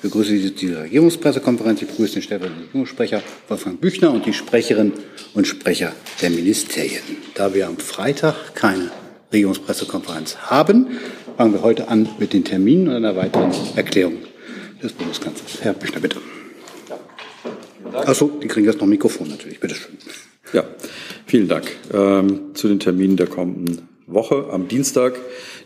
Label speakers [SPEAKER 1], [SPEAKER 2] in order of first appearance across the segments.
[SPEAKER 1] Ich begrüße Sie zu dieser Regierungspressekonferenz. Ich begrüße den stellvertretenden Regierungssprecher Wolfgang Büchner und die Sprecherinnen und Sprecher der Ministerien. Da wir am Freitag keine Regierungspressekonferenz haben, fangen wir heute an mit den Terminen und einer weiteren Erklärung des Bundeskanzlers. Herr Büchner, bitte. Achso, die kriegen jetzt noch ein Mikrofon natürlich. Bitte schön.
[SPEAKER 2] Ja, vielen Dank. Ähm, zu den Terminen der kommenden Woche. Am Dienstag,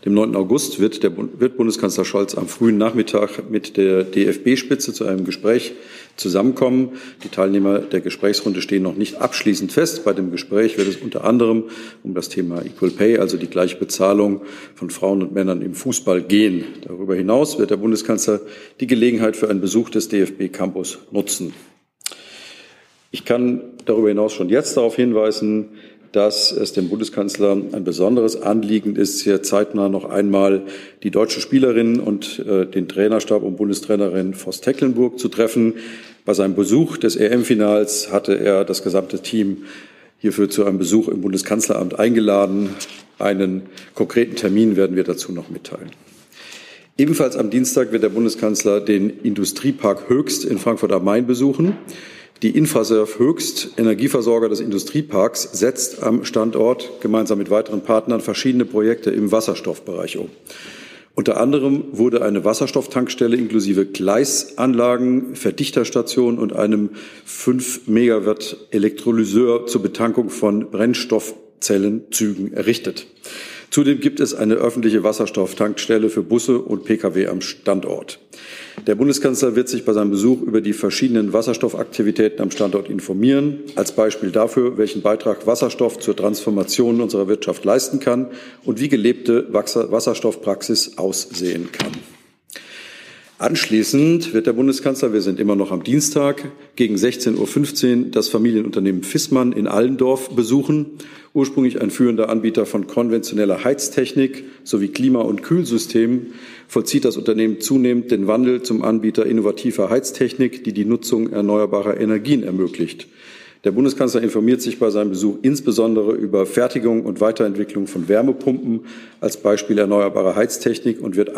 [SPEAKER 2] dem 9. August, wird, der, wird Bundeskanzler Scholz am frühen Nachmittag mit der DFB-Spitze zu einem Gespräch zusammenkommen. Die Teilnehmer der Gesprächsrunde stehen noch nicht abschließend fest. Bei dem Gespräch wird es unter anderem um das Thema Equal Pay, also die gleiche Bezahlung von Frauen und Männern im Fußball gehen. Darüber hinaus wird der Bundeskanzler die Gelegenheit für einen Besuch des DFB-Campus nutzen. Ich kann darüber hinaus schon jetzt darauf hinweisen, dass es dem Bundeskanzler ein besonderes Anliegen ist, hier zeitnah noch einmal die deutschen Spielerinnen und äh, den Trainerstab und Bundestrainerin Voss Tecklenburg zu treffen. Bei seinem Besuch des EM-Finals hatte er das gesamte Team hierfür zu einem Besuch im Bundeskanzleramt eingeladen. Einen konkreten Termin werden wir dazu noch mitteilen. Ebenfalls am Dienstag wird der Bundeskanzler den Industriepark Höchst in Frankfurt am Main besuchen. Die Infrasurf Höchst, Energieversorger des Industrieparks, setzt am Standort gemeinsam mit weiteren Partnern verschiedene Projekte im Wasserstoffbereich um. Unter anderem wurde eine Wasserstofftankstelle inklusive Gleisanlagen, Verdichterstation und einem 5 Megawatt Elektrolyseur zur Betankung von Brennstoffzellenzügen errichtet. Zudem gibt es eine öffentliche Wasserstofftankstelle für Busse und Pkw am Standort. Der Bundeskanzler wird sich bei seinem Besuch über die verschiedenen Wasserstoffaktivitäten am Standort informieren, als Beispiel dafür, welchen Beitrag Wasserstoff zur Transformation unserer Wirtschaft leisten kann und wie gelebte Wasserstoffpraxis aussehen kann. Anschließend wird der Bundeskanzler, wir sind immer noch am Dienstag, gegen 16.15 Uhr das Familienunternehmen Fissmann in Allendorf besuchen. Ursprünglich ein führender Anbieter von konventioneller Heiztechnik sowie Klima- und Kühlsystemen vollzieht das Unternehmen zunehmend den Wandel zum Anbieter innovativer Heiztechnik, die die Nutzung erneuerbarer Energien ermöglicht. Der Bundeskanzler informiert sich bei seinem Besuch insbesondere über Fertigung und Weiterentwicklung von Wärmepumpen als Beispiel erneuerbarer Heiztechnik und wird,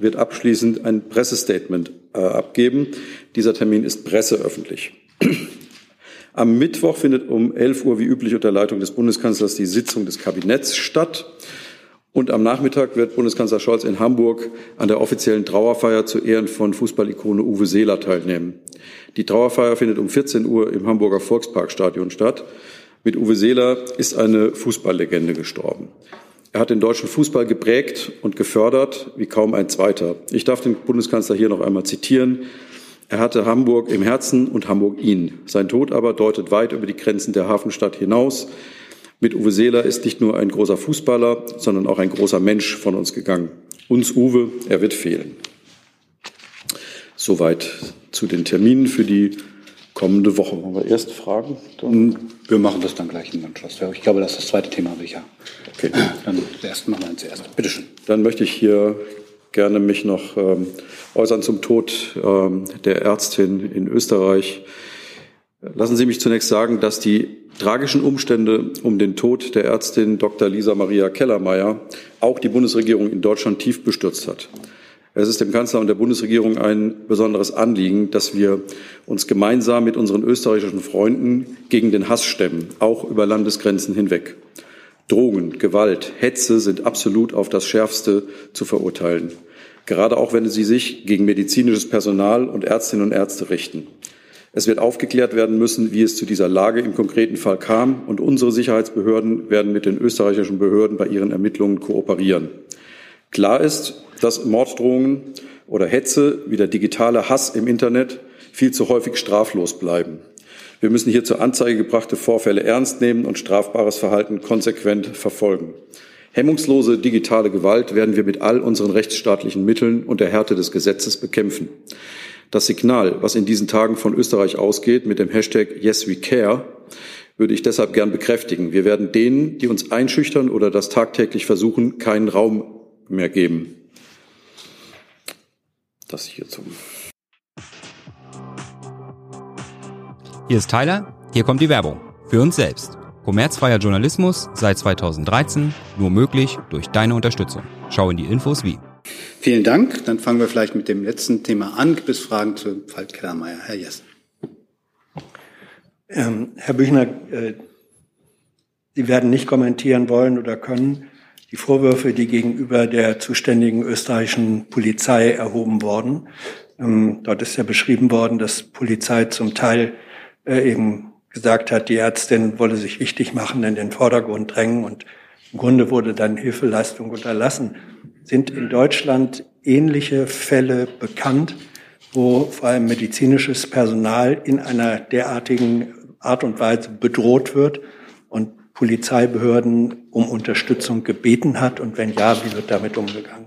[SPEAKER 2] wird abschließend ein Pressestatement äh, abgeben. Dieser Termin ist presseöffentlich. Am Mittwoch findet um 11 Uhr wie üblich unter Leitung des Bundeskanzlers die Sitzung des Kabinetts statt. Und am Nachmittag wird Bundeskanzler Scholz in Hamburg an der offiziellen Trauerfeier zu Ehren von Fußballikone Uwe Seeler teilnehmen. Die Trauerfeier findet um 14 Uhr im Hamburger Volksparkstadion statt. Mit Uwe Seeler ist eine Fußballlegende gestorben. Er hat den deutschen Fußball geprägt und gefördert wie kaum ein zweiter. Ich darf den Bundeskanzler hier noch einmal zitieren. Er hatte Hamburg im Herzen und Hamburg ihn. Sein Tod aber deutet weit über die Grenzen der Hafenstadt hinaus. Mit Uwe Seeler ist nicht nur ein großer Fußballer, sondern auch ein großer Mensch von uns gegangen. Uns Uwe, er wird fehlen. Soweit zu den Terminen für die kommende Woche. Wollen wir erst Fragen?
[SPEAKER 1] Dann? Wir machen das dann gleich im Anschluss. Ich glaube, das ist das zweite Thema habe ich ja. Okay. Dann zuerst machen wir zuerst. Bitte schön.
[SPEAKER 2] Dann möchte ich hier gerne mich noch ähm, äußern zum Tod ähm, der Ärztin in Österreich. Lassen Sie mich zunächst sagen, dass die tragischen Umstände um den Tod der Ärztin Dr. Lisa Maria Kellermeier auch die Bundesregierung in Deutschland tief bestürzt hat. Es ist dem Kanzler und der Bundesregierung ein besonderes Anliegen, dass wir uns gemeinsam mit unseren österreichischen Freunden gegen den Hass stemmen, auch über Landesgrenzen hinweg. Drohungen, Gewalt, Hetze sind absolut auf das Schärfste zu verurteilen, gerade auch wenn sie sich gegen medizinisches Personal und Ärztinnen und Ärzte richten. Es wird aufgeklärt werden müssen, wie es zu dieser Lage im konkreten Fall kam, und unsere Sicherheitsbehörden werden mit den österreichischen Behörden bei ihren Ermittlungen kooperieren. Klar ist, dass Morddrohungen oder Hetze wie der digitale Hass im Internet viel zu häufig straflos bleiben. Wir müssen hier zur Anzeige gebrachte Vorfälle ernst nehmen und strafbares Verhalten konsequent verfolgen. Hemmungslose digitale Gewalt werden wir mit all unseren rechtsstaatlichen Mitteln und der Härte des Gesetzes bekämpfen. Das Signal, was in diesen Tagen von Österreich ausgeht mit dem Hashtag Yes We Care, würde ich deshalb gern bekräftigen. Wir werden denen, die uns einschüchtern oder das tagtäglich versuchen, keinen Raum mehr geben. Das hierzu.
[SPEAKER 3] Hier ist Tyler, hier kommt die Werbung. Für uns selbst. Kommerzfreier Journalismus seit 2013 nur möglich durch deine Unterstützung. Schau in die Infos wie.
[SPEAKER 1] Vielen Dank. Dann fangen wir vielleicht mit dem letzten Thema an. Gibt es Fragen zu Fall Kellermeier? Herr Jessen.
[SPEAKER 4] Ähm, Herr Büchner, äh, Sie werden nicht kommentieren wollen oder können die Vorwürfe, die gegenüber der zuständigen österreichischen Polizei erhoben wurden. Ähm, dort ist ja beschrieben worden, dass Polizei zum Teil äh, eben gesagt hat, die Ärztin wolle sich wichtig machen, in den Vordergrund drängen und im Grunde wurde dann Hilfeleistung unterlassen. Sind in Deutschland ähnliche Fälle bekannt, wo vor allem medizinisches Personal in einer derartigen Art und Weise bedroht wird und Polizeibehörden um Unterstützung gebeten hat? Und wenn ja, wie wird damit umgegangen?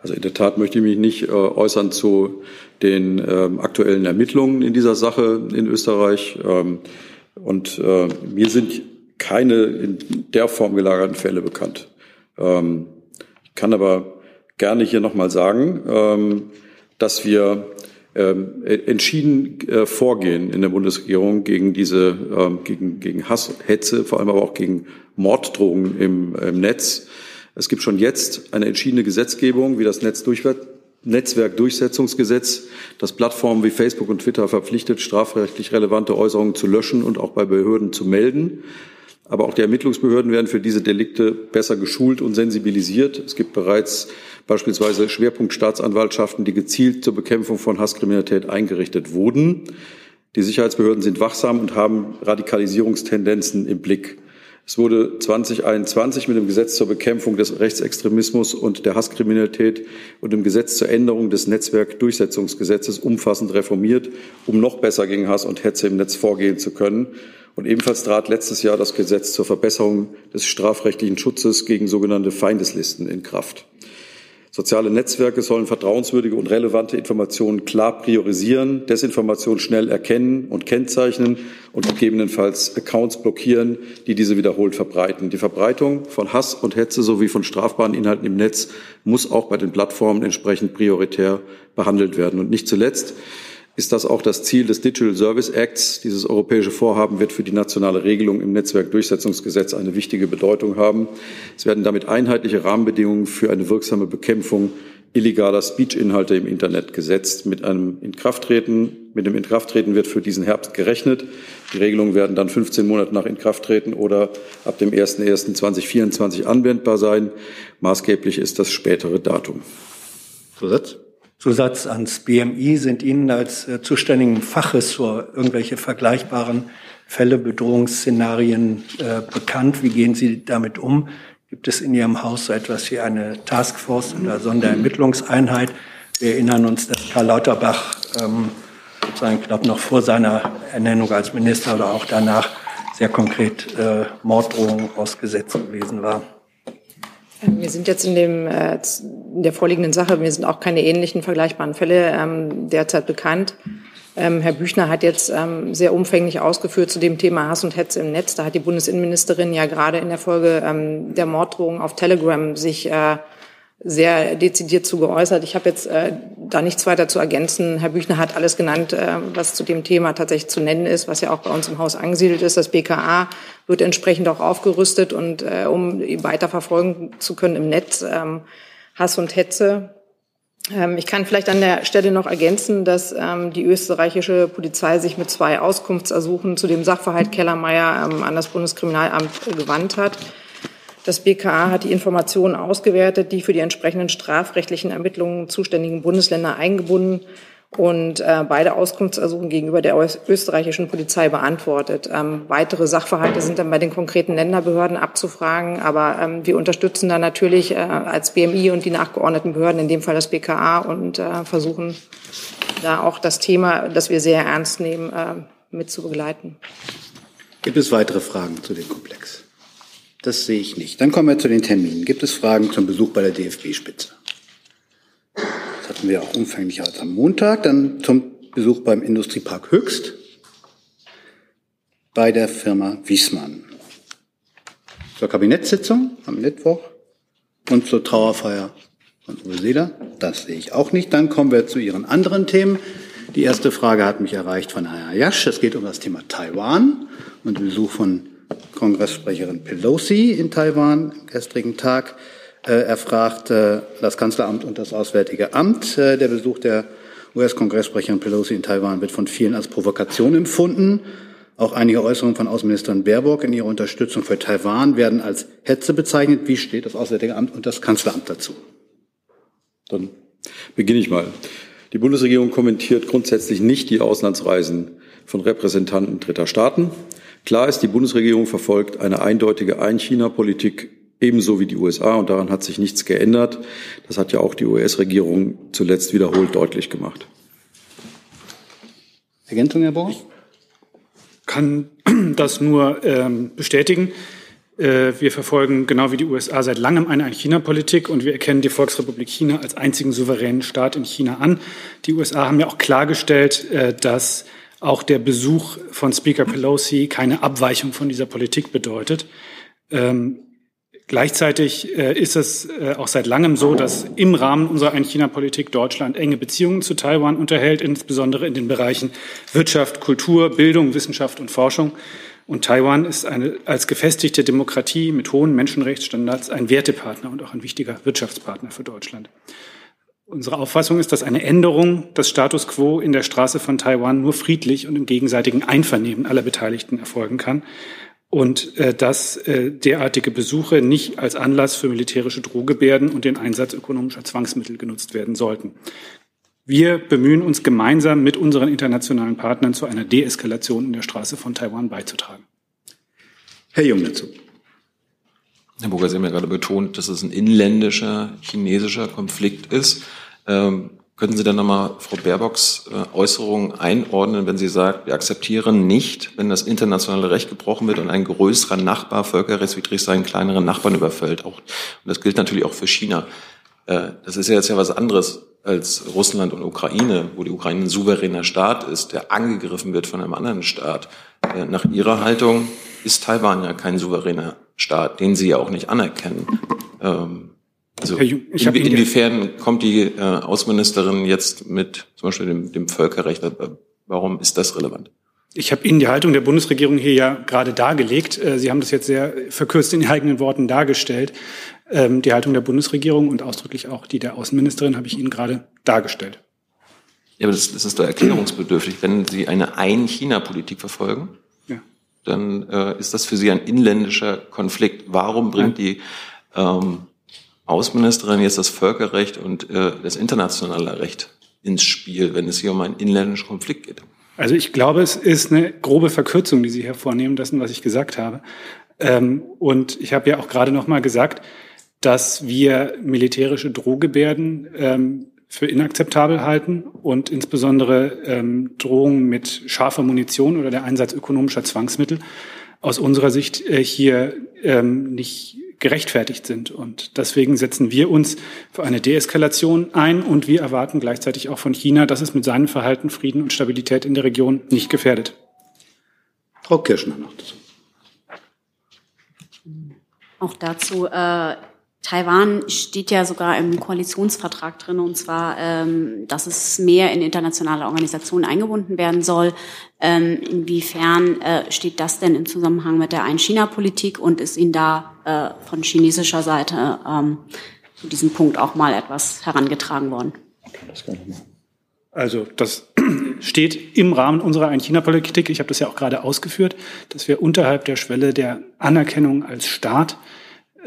[SPEAKER 2] Also in der Tat möchte ich mich nicht äh, äußern zu den ähm, aktuellen Ermittlungen in dieser Sache in Österreich. Ähm, und äh, mir sind keine in der Form gelagerten Fälle bekannt. Ähm, kann aber gerne hier nochmal sagen, ähm, dass wir ähm, entschieden äh, vorgehen in der Bundesregierung gegen diese, ähm, gegen, gegen Hass, Hetze, vor allem aber auch gegen Morddrohungen im, im Netz. Es gibt schon jetzt eine entschiedene Gesetzgebung, wie das Netzwerkdurchsetzungsgesetz, das Plattformen wie Facebook und Twitter verpflichtet, strafrechtlich relevante Äußerungen zu löschen und auch bei Behörden zu melden. Aber auch die Ermittlungsbehörden werden für diese Delikte besser geschult und sensibilisiert. Es gibt bereits beispielsweise Schwerpunktstaatsanwaltschaften, die gezielt zur Bekämpfung von Hasskriminalität eingerichtet wurden. Die Sicherheitsbehörden sind wachsam und haben Radikalisierungstendenzen im Blick. Es wurde 2021 mit dem Gesetz zur Bekämpfung des Rechtsextremismus und der Hasskriminalität und dem Gesetz zur Änderung des Netzwerkdurchsetzungsgesetzes umfassend reformiert, um noch besser gegen Hass und Hetze im Netz vorgehen zu können. Und ebenfalls trat letztes Jahr das Gesetz zur Verbesserung des strafrechtlichen Schutzes gegen sogenannte Feindeslisten in Kraft. Soziale Netzwerke sollen vertrauenswürdige und relevante Informationen klar priorisieren, Desinformation schnell erkennen und kennzeichnen und gegebenenfalls Accounts blockieren, die diese wiederholt verbreiten. Die Verbreitung von Hass und Hetze sowie von strafbaren Inhalten im Netz muss auch bei den Plattformen entsprechend prioritär behandelt werden. Und nicht zuletzt ist das auch das Ziel des Digital Service Acts. Dieses europäische Vorhaben wird für die nationale Regelung im Netzwerkdurchsetzungsgesetz eine wichtige Bedeutung haben. Es werden damit einheitliche Rahmenbedingungen für eine wirksame Bekämpfung illegaler Speech-Inhalte im Internet gesetzt. Mit einem Inkrafttreten, mit dem Inkrafttreten wird für diesen Herbst gerechnet. Die Regelungen werden dann 15 Monate nach Inkrafttreten oder ab dem 01.01.2024 anwendbar sein. Maßgeblich ist das spätere Datum.
[SPEAKER 4] Zusatz? Zusatz ans BMI sind Ihnen als äh, zuständigen Fachressort irgendwelche vergleichbaren Fälle, Bedrohungsszenarien äh, bekannt? Wie gehen Sie damit um? Gibt es in Ihrem Haus so etwas wie eine Taskforce oder Sonderermittlungseinheit? Wir erinnern uns, dass Karl Lauterbach ähm, sozusagen, ich glaube, noch vor seiner Ernennung als Minister oder auch danach sehr konkret äh, Morddrohungen ausgesetzt gewesen war.
[SPEAKER 5] Ähm, wir sind jetzt in, dem, äh, in der vorliegenden Sache, mir sind auch keine ähnlichen vergleichbaren Fälle ähm, derzeit bekannt. Ähm, Herr Büchner hat jetzt ähm, sehr umfänglich ausgeführt zu dem Thema Hass und Hetze im Netz. Da hat die Bundesinnenministerin ja gerade in der Folge ähm, der Morddrohung auf Telegram sich äh, sehr dezidiert zu geäußert. Ich habe jetzt äh, da nichts weiter zu ergänzen. Herr Büchner hat alles genannt, äh, was zu dem Thema tatsächlich zu nennen ist, was ja auch bei uns im Haus angesiedelt ist. Das BKA wird entsprechend auch aufgerüstet und äh, um weiter verfolgen zu können im Netz ähm, Hass und Hetze. Ähm, ich kann vielleicht an der Stelle noch ergänzen, dass ähm, die österreichische Polizei sich mit zwei Auskunftsersuchen zu dem Sachverhalt Kellermeier ähm, an das Bundeskriminalamt gewandt hat. Das BKA hat die Informationen ausgewertet, die für die entsprechenden strafrechtlichen Ermittlungen zuständigen Bundesländer eingebunden und äh, beide Auskunftsersuchen gegenüber der österreichischen Polizei beantwortet. Ähm, weitere Sachverhalte sind dann bei den konkreten Länderbehörden abzufragen, aber ähm, wir unterstützen da natürlich äh, als BMI und die nachgeordneten Behörden, in dem Fall das BKA, und äh, versuchen da auch das Thema, das wir sehr ernst nehmen, äh, mit zu begleiten.
[SPEAKER 1] Gibt es weitere Fragen zu dem Komplex? Das sehe ich nicht. Dann kommen wir zu den Terminen. Gibt es Fragen zum Besuch bei der DFB-Spitze? Hatten wir auch umfänglich als am Montag. Dann zum Besuch beim Industriepark Höchst bei der Firma Wiesmann. Zur Kabinettssitzung am Mittwoch und zur Trauerfeier von Uwe Seeler. Das sehe ich auch nicht. Dann kommen wir zu Ihren anderen Themen. Die erste Frage hat mich erreicht von Herrn Jasch. Es geht um das Thema Taiwan und Besuch von Kongresssprecherin Pelosi in Taiwan am gestrigen Tag. Er fragt das Kanzleramt und das Auswärtige Amt. Der Besuch der US-Kongressprecherin Pelosi in Taiwan wird von vielen als Provokation empfunden. Auch einige Äußerungen von Außenministerin Baerbock in ihrer Unterstützung für Taiwan werden als Hetze bezeichnet. Wie steht das Auswärtige Amt und das Kanzleramt dazu?
[SPEAKER 2] Dann beginne ich mal. Die Bundesregierung kommentiert grundsätzlich nicht die Auslandsreisen von Repräsentanten dritter Staaten. Klar ist, die Bundesregierung verfolgt eine eindeutige Ein-China-Politik ebenso wie die USA und daran hat sich nichts geändert. Das hat ja auch die US-Regierung zuletzt wiederholt deutlich gemacht.
[SPEAKER 1] Ergänzung, Herr Borch?
[SPEAKER 6] kann das nur ähm, bestätigen. Äh, wir verfolgen genau wie die USA seit langem eine Ein-China-Politik und wir erkennen die Volksrepublik China als einzigen souveränen Staat in China an. Die USA haben ja auch klargestellt, äh, dass auch der Besuch von Speaker Pelosi keine Abweichung von dieser Politik bedeutet. Ähm, Gleichzeitig äh, ist es äh, auch seit langem so, dass im Rahmen unserer Ein-China-Politik Deutschland enge Beziehungen zu Taiwan unterhält, insbesondere in den Bereichen Wirtschaft, Kultur, Bildung, Wissenschaft und Forschung. Und Taiwan ist eine, als gefestigte Demokratie mit hohen Menschenrechtsstandards ein Wertepartner und auch ein wichtiger Wirtschaftspartner für Deutschland. Unsere Auffassung ist, dass eine Änderung des Status quo in der Straße von Taiwan nur friedlich und im gegenseitigen Einvernehmen aller Beteiligten erfolgen kann und äh, dass äh, derartige Besuche nicht als Anlass für militärische Drohgebärden und den Einsatz ökonomischer Zwangsmittel genutzt werden sollten. Wir bemühen uns gemeinsam mit unseren internationalen Partnern zu einer Deeskalation in der Straße von Taiwan beizutragen.
[SPEAKER 1] Herr Jung dazu.
[SPEAKER 7] Herr Burger, Sie haben ja gerade betont, dass es ein inländischer chinesischer Konflikt ist. Ähm, Könnten Sie dann nochmal Frau Baerbocks äh, Äußerungen einordnen, wenn sie sagt, wir akzeptieren nicht, wenn das internationale Recht gebrochen wird und ein größerer Nachbar völkerrechtswidrig seinen kleineren Nachbarn überfällt? Auch, und das gilt natürlich auch für China. Äh, das ist ja jetzt ja was anderes als Russland und Ukraine, wo die Ukraine ein souveräner Staat ist, der angegriffen wird von einem anderen Staat. Äh, nach Ihrer Haltung ist Taiwan ja kein souveräner Staat, den Sie ja auch nicht anerkennen. Also in, inwiefern kommt die äh, Außenministerin jetzt mit zum Beispiel dem, dem Völkerrecht? Warum ist das relevant?
[SPEAKER 6] Ich habe Ihnen die Haltung der Bundesregierung hier ja gerade dargelegt. Äh, Sie haben das jetzt sehr verkürzt in eigenen Worten dargestellt. Ähm, die Haltung der Bundesregierung und ausdrücklich auch die der Außenministerin habe ich Ihnen gerade dargestellt.
[SPEAKER 7] Ja, aber das, das ist doch erklärungsbedürftig. Wenn Sie eine Ein-China-Politik verfolgen, ja. dann äh, ist das für Sie ein inländischer Konflikt. Warum bringt die ähm, Außenministerin jetzt das Völkerrecht und äh, das internationale Recht ins Spiel, wenn es hier um einen inländischen Konflikt geht?
[SPEAKER 6] Also ich glaube, es ist eine grobe Verkürzung, die Sie hier vornehmen, dessen, was ich gesagt habe. Ähm, und ich habe ja auch gerade noch mal gesagt, dass wir militärische Drohgebärden ähm, für inakzeptabel halten und insbesondere ähm, Drohungen mit scharfer Munition oder der Einsatz ökonomischer Zwangsmittel aus unserer Sicht äh, hier ähm, nicht gerechtfertigt sind. Und deswegen setzen wir uns für eine Deeskalation ein und wir erwarten gleichzeitig auch von China, dass es mit seinem Verhalten Frieden und Stabilität in der Region nicht gefährdet.
[SPEAKER 1] Frau Kirschner noch dazu.
[SPEAKER 8] Auch dazu, äh, Taiwan steht ja sogar im Koalitionsvertrag drin, und zwar, ähm, dass es mehr in internationale Organisationen eingebunden werden soll. Ähm, inwiefern äh, steht das denn im Zusammenhang mit der Ein-China-Politik und ist Ihnen da äh, von chinesischer Seite ähm, zu diesem Punkt auch mal etwas herangetragen worden?
[SPEAKER 6] Also das steht im Rahmen unserer Ein-China-Politik. Ich habe das ja auch gerade ausgeführt, dass wir unterhalb der Schwelle der Anerkennung als Staat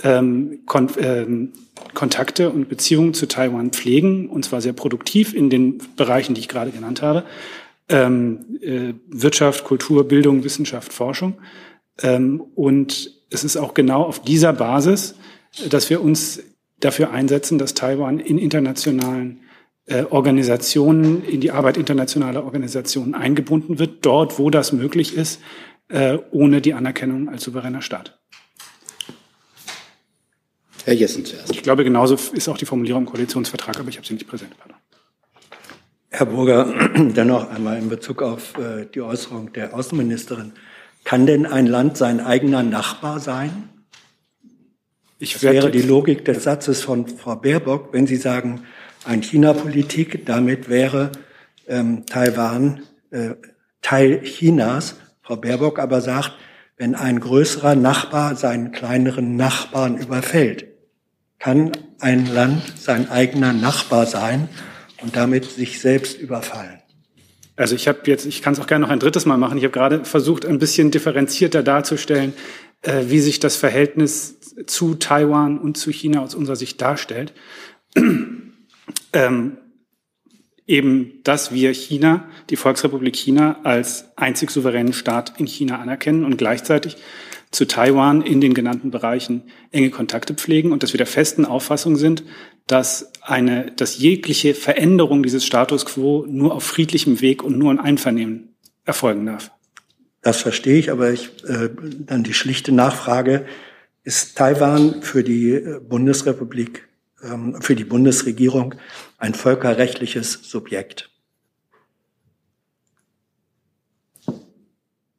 [SPEAKER 6] ähm, Kon ähm, Kontakte und Beziehungen zu Taiwan pflegen, und zwar sehr produktiv in den Bereichen, die ich gerade genannt habe. Ähm, äh, Wirtschaft, Kultur, Bildung, Wissenschaft, Forschung. Ähm, und es ist auch genau auf dieser Basis, dass wir uns dafür einsetzen, dass Taiwan in internationalen äh, Organisationen, in die Arbeit internationaler Organisationen eingebunden wird, dort, wo das möglich ist, äh, ohne die Anerkennung als souveräner Staat.
[SPEAKER 1] Herr Jessen zuerst.
[SPEAKER 6] Ich glaube, genauso ist auch die Formulierung im Koalitionsvertrag, aber ich habe sie nicht präsent. Pardon.
[SPEAKER 4] Herr Burger, dennoch einmal in Bezug auf äh, die Äußerung der Außenministerin. Kann denn ein Land sein eigener Nachbar sein? Ich das wäre die Logik des Satzes von Frau Baerbock, wenn Sie sagen, ein China-Politik, damit wäre ähm, Taiwan äh, Teil Chinas. Frau Baerbock aber sagt, wenn ein größerer Nachbar seinen kleineren Nachbarn überfällt Kann ein Land sein eigener Nachbar sein und damit sich selbst überfallen?
[SPEAKER 6] Also ich habe jetzt, ich kann es auch gerne noch ein drittes Mal machen. Ich habe gerade versucht, ein bisschen differenzierter darzustellen, äh, wie sich das Verhältnis zu Taiwan und zu China aus unserer Sicht darstellt. ähm, eben, dass wir China, die Volksrepublik China, als einzig souveränen Staat in China anerkennen und gleichzeitig zu Taiwan in den genannten Bereichen enge Kontakte pflegen und dass wir der festen Auffassung sind, dass eine, dass jegliche Veränderung dieses Status quo nur auf friedlichem Weg und nur in Einvernehmen erfolgen darf.
[SPEAKER 4] Das verstehe ich, aber ich, äh, dann die schlichte Nachfrage, ist Taiwan für die äh, Bundesrepublik, ähm, für die Bundesregierung ein völkerrechtliches Subjekt?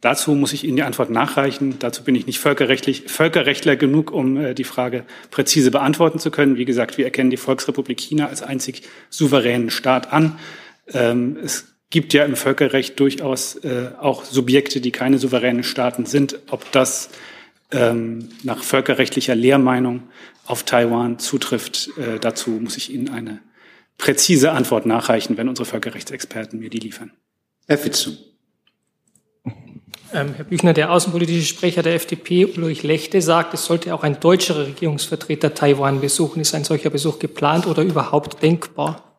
[SPEAKER 6] Dazu muss ich Ihnen die Antwort nachreichen. Dazu bin ich nicht völkerrechtlich, Völkerrechtler genug, um äh, die Frage präzise beantworten zu können. Wie gesagt, wir erkennen die Volksrepublik China als einzig souveränen Staat an. Ähm, es gibt ja im Völkerrecht durchaus äh, auch Subjekte, die keine souveränen Staaten sind. Ob das ähm, nach völkerrechtlicher Lehrmeinung auf Taiwan zutrifft, äh, dazu muss ich Ihnen eine präzise Antwort nachreichen, wenn unsere Völkerrechtsexperten mir die liefern.
[SPEAKER 1] Herr Fitzum.
[SPEAKER 9] Ähm, Herr Büchner, der außenpolitische Sprecher der FDP, Ulrich Lechte, sagt, es sollte auch ein deutscher Regierungsvertreter Taiwan besuchen. Ist ein solcher Besuch geplant oder überhaupt denkbar?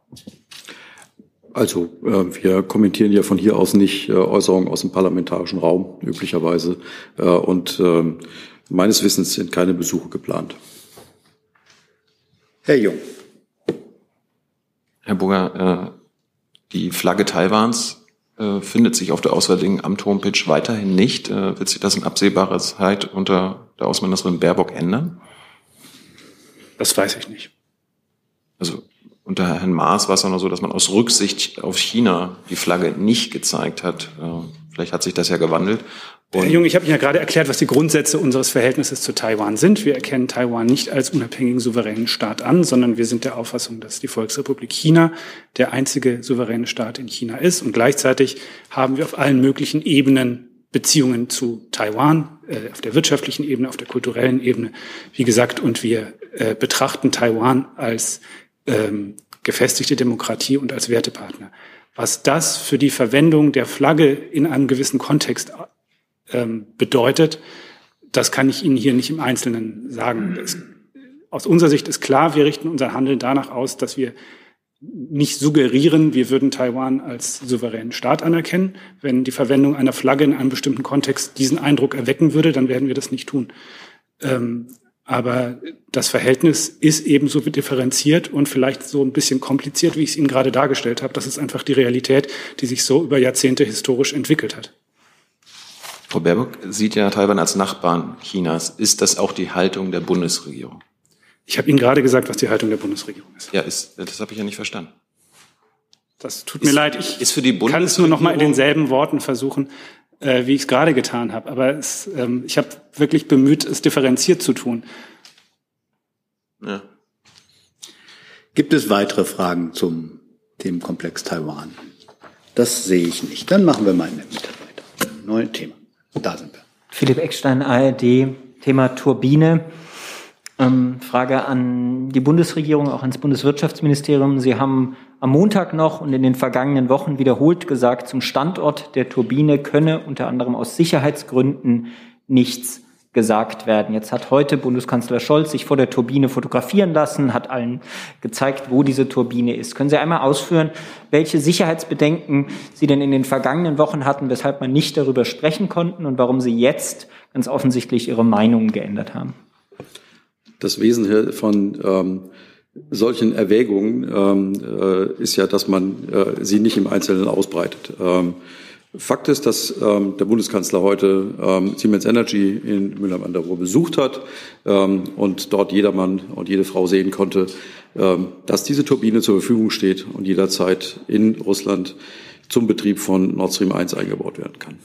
[SPEAKER 2] Also äh, wir kommentieren ja von hier aus nicht äh, Äußerungen aus dem parlamentarischen Raum üblicherweise äh, und äh, meines Wissens sind keine Besuche geplant.
[SPEAKER 1] Herr Jung.
[SPEAKER 7] Herr Burger, äh, die Flagge Taiwans äh, findet sich auf der Auswärtigen Amt Homepage weiterhin nicht. Äh, wird sich das in absehbarer Zeit unter der Außenministerin Baerbock ändern?
[SPEAKER 6] Das weiß ich nicht.
[SPEAKER 7] Also unter Herrn Maas war es auch noch so, dass man aus Rücksicht auf China die Flagge nicht gezeigt hat. Äh, vielleicht hat sich das ja gewandelt.
[SPEAKER 6] Herr Jung, ich habe Ihnen ja gerade erklärt, was die Grundsätze unseres Verhältnisses zu Taiwan sind. Wir erkennen Taiwan nicht als unabhängigen souveränen Staat an, sondern wir sind der Auffassung, dass die Volksrepublik China der einzige souveräne Staat in China ist. Und gleichzeitig haben wir auf allen möglichen Ebenen Beziehungen zu Taiwan, äh, auf der wirtschaftlichen Ebene, auf der kulturellen Ebene, wie gesagt, und wir äh, betrachten Taiwan als ähm, gefestigte Demokratie und als Wertepartner. Was das für die Verwendung der Flagge in einem gewissen Kontext ähm, bedeutet, das kann ich Ihnen hier nicht im Einzelnen sagen. Es, aus unserer Sicht ist klar, wir richten unser Handeln danach aus, dass wir nicht suggerieren, wir würden Taiwan als souveränen Staat anerkennen. Wenn die Verwendung einer Flagge in einem bestimmten Kontext diesen Eindruck erwecken würde, dann werden wir das nicht tun. Ähm, aber das Verhältnis ist ebenso differenziert und vielleicht so ein bisschen kompliziert, wie ich es Ihnen gerade dargestellt habe. Das ist einfach die Realität, die sich so über Jahrzehnte historisch entwickelt hat.
[SPEAKER 7] Frau Baerbock sieht ja Taiwan als Nachbarn Chinas. Ist das auch die Haltung der Bundesregierung?
[SPEAKER 6] Ich habe Ihnen gerade gesagt, was die Haltung der Bundesregierung ist.
[SPEAKER 7] Ja, ist, das habe ich ja nicht verstanden.
[SPEAKER 6] Das tut mir ist, leid. Ich kann es nur noch mal in denselben Worten versuchen, äh, wie ich es gerade getan habe. Aber es, ähm, ich habe wirklich bemüht, es differenziert zu tun.
[SPEAKER 1] Ja. Gibt es weitere Fragen zum Themenkomplex Taiwan? Das sehe ich nicht. Dann machen wir mal in der Mitte weiter. Neues Thema. Da sind wir.
[SPEAKER 10] Philipp Eckstein, ARD, Thema Turbine. Ähm, Frage an die Bundesregierung, auch ans Bundeswirtschaftsministerium. Sie haben am Montag noch und in den vergangenen Wochen wiederholt gesagt, zum Standort der Turbine könne unter anderem aus Sicherheitsgründen nichts gesagt werden. Jetzt hat heute Bundeskanzler Scholz sich vor der Turbine fotografieren lassen, hat allen gezeigt, wo diese Turbine ist. Können Sie einmal ausführen, welche Sicherheitsbedenken Sie denn in den vergangenen Wochen hatten, weshalb man nicht darüber sprechen konnten und warum Sie jetzt ganz offensichtlich Ihre Meinung geändert haben?
[SPEAKER 2] Das Wesen von ähm, solchen Erwägungen ähm, äh, ist ja, dass man äh, sie nicht im Einzelnen ausbreitet. Ähm, Fakt ist, dass ähm, der Bundeskanzler heute ähm, Siemens Energy in Mülheim an der Ruhr besucht hat ähm, und dort jedermann und jede Frau sehen konnte, ähm, dass diese Turbine zur Verfügung steht und jederzeit in Russland zum Betrieb von Nord Stream 1 eingebaut werden kann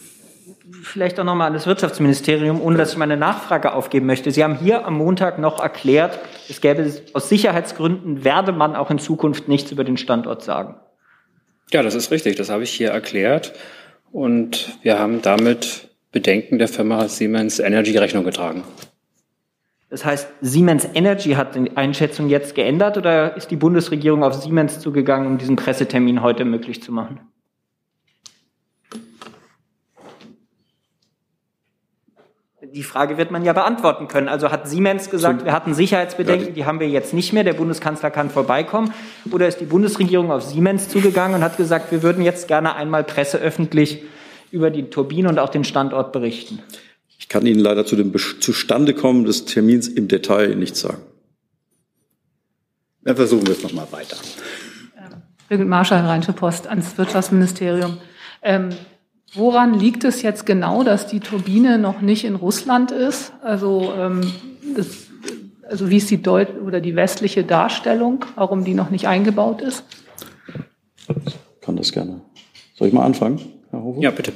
[SPEAKER 10] vielleicht auch nochmal an das Wirtschaftsministerium, ohne dass ich meine Nachfrage aufgeben möchte. Sie haben hier am Montag noch erklärt, es gäbe aus Sicherheitsgründen, werde man auch in Zukunft nichts über den Standort sagen.
[SPEAKER 11] Ja, das ist richtig. Das habe ich hier erklärt. Und wir haben damit Bedenken der Firma Siemens Energy Rechnung getragen.
[SPEAKER 10] Das heißt, Siemens Energy hat die Einschätzung jetzt geändert oder ist die Bundesregierung auf Siemens zugegangen, um diesen Pressetermin heute möglich zu machen? Die Frage wird man ja beantworten können. Also hat Siemens gesagt, wir hatten Sicherheitsbedenken, die haben wir jetzt nicht mehr, der Bundeskanzler kann vorbeikommen. Oder ist die Bundesregierung auf Siemens zugegangen und hat gesagt, wir würden jetzt gerne einmal presseöffentlich über die Turbine und auch den Standort berichten?
[SPEAKER 2] Ich kann Ihnen leider zu dem Zustandekommen des Termins im Detail nichts sagen.
[SPEAKER 1] Dann versuchen wir es nochmal weiter.
[SPEAKER 12] Birgit Marschall, Rheinische Post, ans Wirtschaftsministerium. Ähm, woran liegt es jetzt genau, dass die Turbine noch nicht in Russland ist? Also, ähm, das, also wie ist die Deut oder die westliche Darstellung, warum die noch nicht eingebaut ist?
[SPEAKER 2] Ich kann das gerne. Soll ich mal anfangen,
[SPEAKER 11] Herr Hofer? Ja, bitte.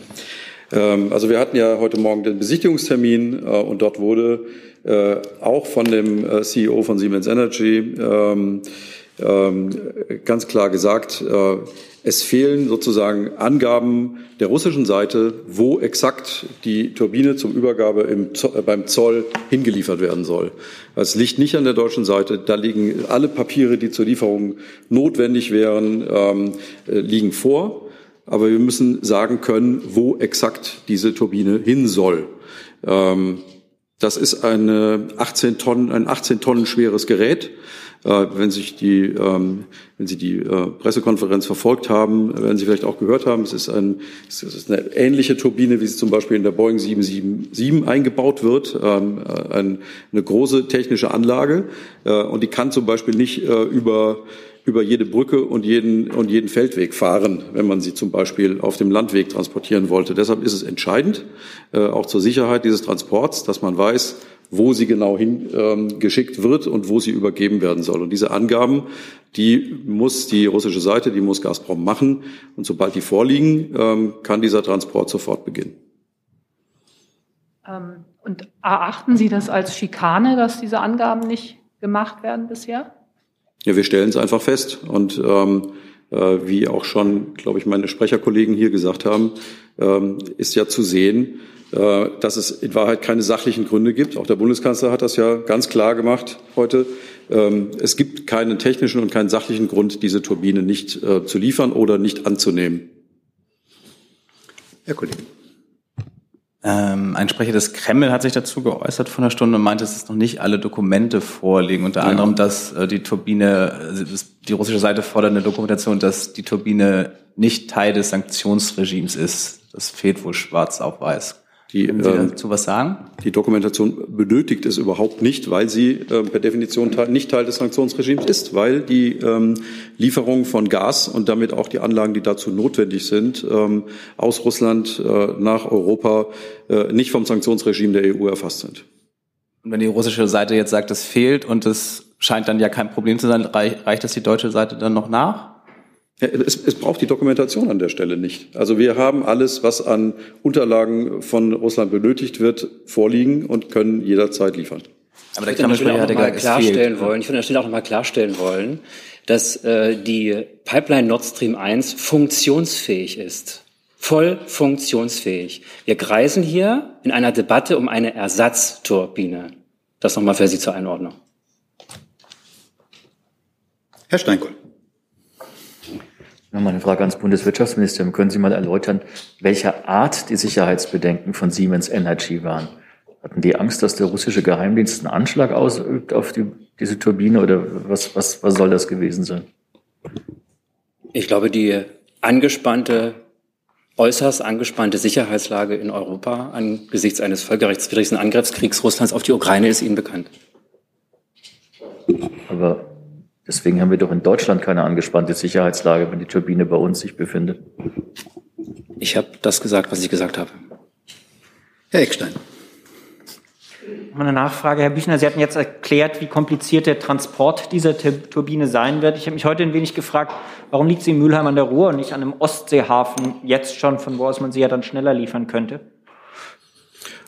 [SPEAKER 2] Ähm, also wir hatten ja heute Morgen den Besichtigungstermin äh, und dort wurde äh, auch von dem äh, CEO von Siemens Energy ähm, ähm, ganz klar gesagt, es fehlen sozusagen Angaben der russischen Seite, wo exakt die Turbine zum Übergabe im Zoll, beim Zoll hingeliefert werden soll. Es liegt nicht an der deutschen Seite. Da liegen alle Papiere, die zur Lieferung notwendig wären, liegen vor aber wir müssen sagen können, wo exakt diese Turbine hin soll. Ähm, das ist eine 18 Tonnen, ein 18 Tonnen schweres Gerät. Äh, wenn, sich die, ähm, wenn Sie die äh, Pressekonferenz verfolgt haben, werden Sie vielleicht auch gehört haben, es ist, ein, es ist eine ähnliche Turbine, wie sie zum Beispiel in der Boeing 777 eingebaut wird, ähm, äh, eine große technische Anlage. Und die kann zum Beispiel nicht über über jede Brücke und jeden, und jeden Feldweg fahren, wenn man sie zum Beispiel auf dem Landweg transportieren wollte. Deshalb ist es entscheidend, äh, auch zur Sicherheit dieses Transports, dass man weiß, wo sie genau hingeschickt ähm, wird und wo sie übergeben werden soll. Und diese Angaben, die muss die russische Seite, die muss Gazprom machen. Und sobald die vorliegen, ähm, kann dieser Transport sofort beginnen.
[SPEAKER 12] Ähm, und erachten Sie das als Schikane, dass diese Angaben nicht gemacht werden bisher?
[SPEAKER 2] Ja, wir stellen es einfach fest. Und ähm, äh, wie auch schon, glaube ich, meine Sprecherkollegen hier gesagt haben, ähm, ist ja zu sehen, dass es in Wahrheit keine sachlichen Gründe gibt. Auch der Bundeskanzler hat das ja ganz klar gemacht heute. Ähm, es gibt keinen technischen und keinen sachlichen Grund, diese Turbine nicht äh, zu liefern oder nicht anzunehmen.
[SPEAKER 1] Herr Kollege.
[SPEAKER 13] Ähm, ein Sprecher des Kreml hat sich dazu geäußert vor einer Stunde und meinte, dass es noch nicht alle Dokumente vorliegen. Unter ja. anderem, dass äh, die Turbine, äh, die russische Seite fordert eine Dokumentation, dass die Turbine nicht Teil des Sanktionsregimes ist. Das fehlt wohl schwarz auf weiß.
[SPEAKER 2] Die, Können Sie ähm, dazu was sagen? Die Dokumentation benötigt es überhaupt nicht, weil sie äh, per Definition teil, nicht Teil des Sanktionsregimes ist, weil die ähm, Lieferung von Gas und damit auch die Anlagen, die dazu notwendig sind, ähm, aus Russland äh, nach Europa äh, nicht vom Sanktionsregime der EU erfasst sind.
[SPEAKER 13] Und wenn die russische Seite jetzt sagt, es fehlt und es scheint dann ja kein Problem zu sein, reicht das die deutsche Seite dann noch nach?
[SPEAKER 2] Es, es, braucht die Dokumentation an der Stelle nicht. Also wir haben alles, was an Unterlagen von Russland benötigt wird, vorliegen und können jederzeit liefern.
[SPEAKER 14] Aber da kann man auch noch mal klarstellen wollen. Ich würde an der Stelle auch noch mal klarstellen wollen, dass äh, die Pipeline Nord Stream 1 funktionsfähig ist. Voll funktionsfähig. Wir kreisen hier in einer Debatte um eine Ersatzturbine. Das nochmal für Sie zur Einordnung.
[SPEAKER 1] Herr Steinkohl.
[SPEAKER 15] Nochmal eine Frage ans Bundeswirtschaftsministerium. Können Sie mal erläutern, welcher Art die Sicherheitsbedenken von Siemens Energy waren? Hatten die Angst, dass der russische Geheimdienst einen Anschlag ausübt auf die, diese Turbine oder was, was, was soll das gewesen sein?
[SPEAKER 14] Ich glaube, die angespannte, äußerst angespannte Sicherheitslage in Europa angesichts eines völkerrechtswidrigen Angriffskriegs Russlands auf die Ukraine ist Ihnen bekannt.
[SPEAKER 15] Aber Deswegen haben wir doch in Deutschland keine angespannte Sicherheitslage, wenn die Turbine bei uns sich befindet.
[SPEAKER 14] Ich habe das gesagt, was ich gesagt habe.
[SPEAKER 1] Herr Eckstein.
[SPEAKER 10] Eine Nachfrage, Herr Büchner. Sie hatten jetzt erklärt, wie kompliziert der Transport dieser Turbine sein wird. Ich habe mich heute ein wenig gefragt, warum liegt sie in Mülheim an der Ruhr und nicht an einem Ostseehafen jetzt schon, von wo aus man sie ja dann schneller liefern könnte?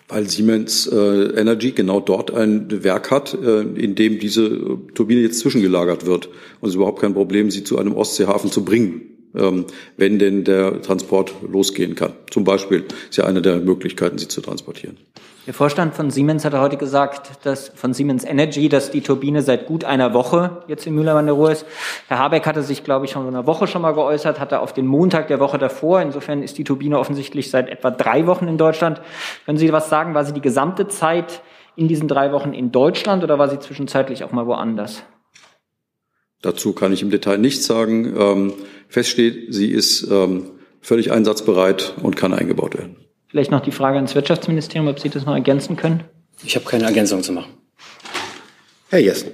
[SPEAKER 2] Weil Siemens äh, Energy genau dort ein Werk hat, äh, in dem diese Turbine jetzt zwischengelagert wird. Und es ist überhaupt kein Problem, sie zu einem Ostseehafen zu bringen. ähm, wenn denn der Transport losgehen kann. Zum Beispiel ist ja eine der Möglichkeiten, sie zu transportieren.
[SPEAKER 10] Der Vorstand von Siemens hat heute gesagt, dass von Siemens Energy, dass die Turbine seit gut einer Woche jetzt in Mühlheim an der Ruhr ist. Herr Habeck hatte sich, glaube ich, schon in einer Woche schon mal geäußert, hatte auf den Montag der Woche davor. Insofern ist die Turbine offensichtlich seit etwa drei Wochen in Deutschland. Können Sie was sagen? War sie die gesamte Zeit in diesen drei Wochen in Deutschland oder war sie zwischenzeitlich auch mal woanders?
[SPEAKER 2] Dazu kann ich im Detail nichts sagen. Ähm, fest steht, sie ist ähm, völlig einsatzbereit und kann eingebaut werden.
[SPEAKER 10] Vielleicht noch die Frage ans Wirtschaftsministerium, ob Sie das noch ergänzen können.
[SPEAKER 14] Ich habe keine Ergänzung zu machen.
[SPEAKER 1] Herr Jessen.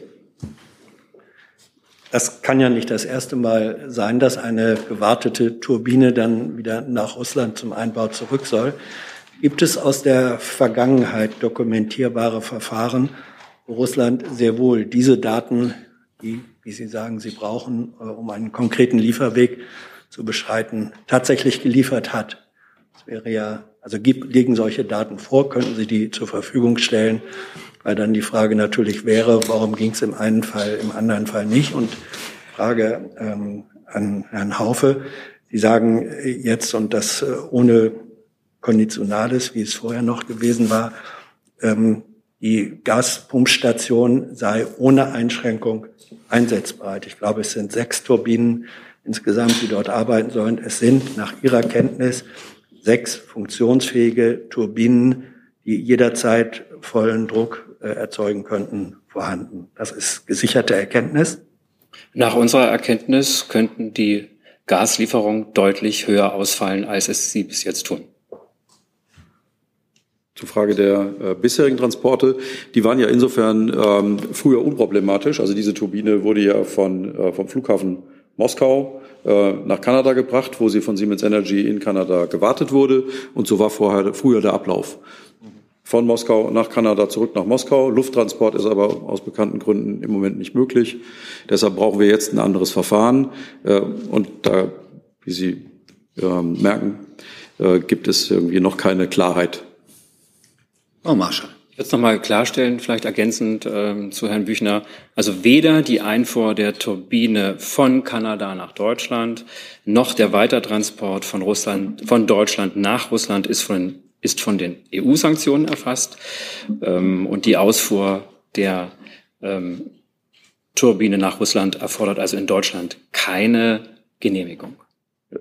[SPEAKER 4] Das kann ja nicht das erste Mal sein, dass eine gewartete Turbine dann wieder nach Russland zum Einbau zurück soll. Gibt es aus der Vergangenheit dokumentierbare Verfahren, wo Russland sehr wohl diese Daten, die, wie Sie sagen, Sie brauchen, äh, um einen konkreten Lieferweg zu beschreiten, tatsächlich geliefert hat? Das wäre ja also liegen solche Daten vor, könnten Sie die zur Verfügung stellen? Weil dann die Frage natürlich wäre, warum ging es im einen Fall, im anderen Fall nicht? Und Frage ähm, an Herrn Haufe. Sie sagen jetzt, und das äh, ohne Konditionales, wie es vorher noch gewesen war, ähm, die Gaspumpstation sei ohne Einschränkung einsetzbereit. Ich glaube, es sind sechs Turbinen insgesamt, die dort arbeiten sollen. Es sind nach Ihrer Kenntnis sechs funktionsfähige Turbinen, die jederzeit vollen Druck äh, erzeugen könnten, vorhanden. Das ist gesicherte Erkenntnis.
[SPEAKER 14] Nach unserer Erkenntnis könnten die Gaslieferungen deutlich höher ausfallen, als es sie bis jetzt tun.
[SPEAKER 2] Zur Frage der äh, bisherigen Transporte, die waren ja insofern ähm, früher unproblematisch. Also diese Turbine wurde ja von, äh, vom Flughafen Moskau äh, nach Kanada gebracht, wo sie von Siemens Energy in Kanada gewartet wurde. Und so war vorher, früher der Ablauf. Von Moskau nach Kanada zurück nach Moskau. Lufttransport ist aber aus bekannten Gründen im Moment nicht möglich. Deshalb brauchen wir jetzt ein anderes Verfahren. Äh, und da, wie Sie ähm, merken, äh, gibt es irgendwie noch keine Klarheit.
[SPEAKER 14] Frau Marschall jetzt nochmal klarstellen, vielleicht ergänzend ähm, zu Herrn Büchner. Also weder die Einfuhr der Turbine von Kanada nach Deutschland noch der Weitertransport von Russland, von Deutschland nach Russland ist von, ist von den EU-Sanktionen erfasst. Ähm, und die Ausfuhr der ähm, Turbine nach Russland erfordert also in Deutschland keine Genehmigung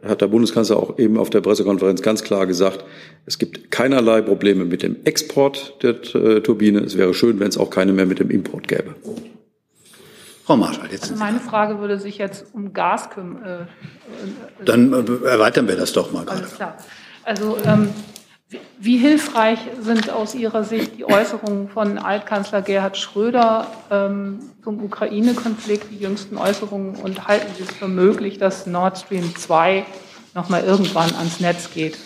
[SPEAKER 2] hat der Bundeskanzler auch eben auf der Pressekonferenz ganz klar gesagt, es gibt keinerlei Probleme mit dem Export der äh, Turbine. Es wäre schön, wenn es auch keine mehr mit dem Import gäbe.
[SPEAKER 12] Frau Marschall, jetzt. Also meine Frage würde sich jetzt um Gas kümmern.
[SPEAKER 1] Äh, Dann äh, erweitern wir das doch mal gerade. Alles klar.
[SPEAKER 12] Also ähm, wie hilfreich sind aus Ihrer Sicht die Äußerungen von Altkanzler Gerhard Schröder ähm, zum Ukraine-Konflikt, die jüngsten Äußerungen, und halten Sie es für möglich, dass Nord Stream 2 noch mal irgendwann ans Netz geht?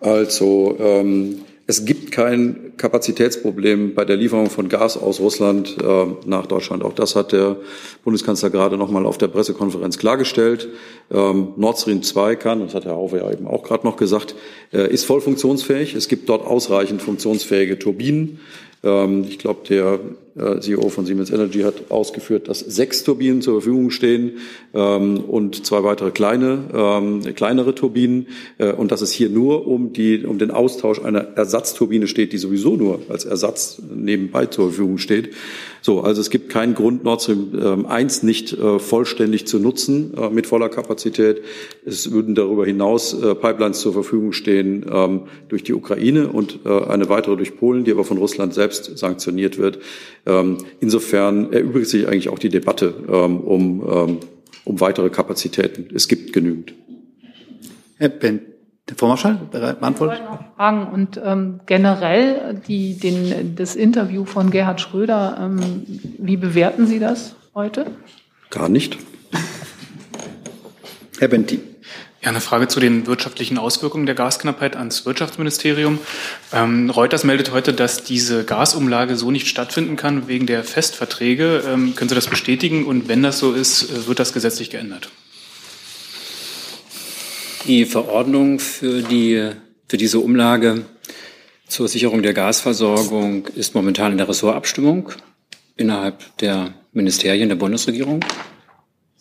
[SPEAKER 2] Also ähm, es gibt kein Kapazitätsproblem bei der Lieferung von Gas aus Russland äh, nach Deutschland. Auch das hat der Bundeskanzler gerade noch mal auf der Pressekonferenz klargestellt. Ähm, Nord Stream 2 kann, das hat Herr Haufe ja eben auch gerade noch gesagt, äh, ist voll funktionsfähig. Es gibt dort ausreichend funktionsfähige Turbinen. Ähm, ich glaube, der CEO von Siemens Energy hat ausgeführt, dass sechs Turbinen zur Verfügung stehen ähm, und zwei weitere kleine, ähm, kleinere Turbinen äh, und dass es hier nur um, die, um den Austausch einer Ersatzturbine steht, die sowieso nur als Ersatz nebenbei zur Verfügung steht. So, also es gibt keinen Grund, Nord Stream 1 äh, nicht äh, vollständig zu nutzen äh, mit voller Kapazität. Es würden darüber hinaus äh, Pipelines zur Verfügung stehen ähm, durch die Ukraine und äh, eine weitere durch Polen, die aber von Russland selbst sanktioniert wird. Ähm, insofern erübrigt sich eigentlich auch die Debatte ähm, um, ähm, um weitere Kapazitäten. Es gibt genügend.
[SPEAKER 1] Herr Ben, Frau Marschall, beantwortet?
[SPEAKER 12] Ich wollte noch fragen und ähm, generell die, den, das Interview von Gerhard Schröder, ähm, wie bewerten Sie das heute?
[SPEAKER 2] Gar nicht.
[SPEAKER 1] Herr Benti.
[SPEAKER 16] Ja, eine Frage zu den wirtschaftlichen Auswirkungen der Gasknappheit ans Wirtschaftsministerium. Ähm, Reuters meldet heute, dass diese Gasumlage so nicht stattfinden kann wegen der Festverträge. Ähm, können Sie das bestätigen? Und wenn das so ist, äh, wird das gesetzlich geändert?
[SPEAKER 14] Die Verordnung für, die, für diese Umlage zur Sicherung der Gasversorgung ist momentan in der Ressortabstimmung innerhalb der Ministerien der Bundesregierung.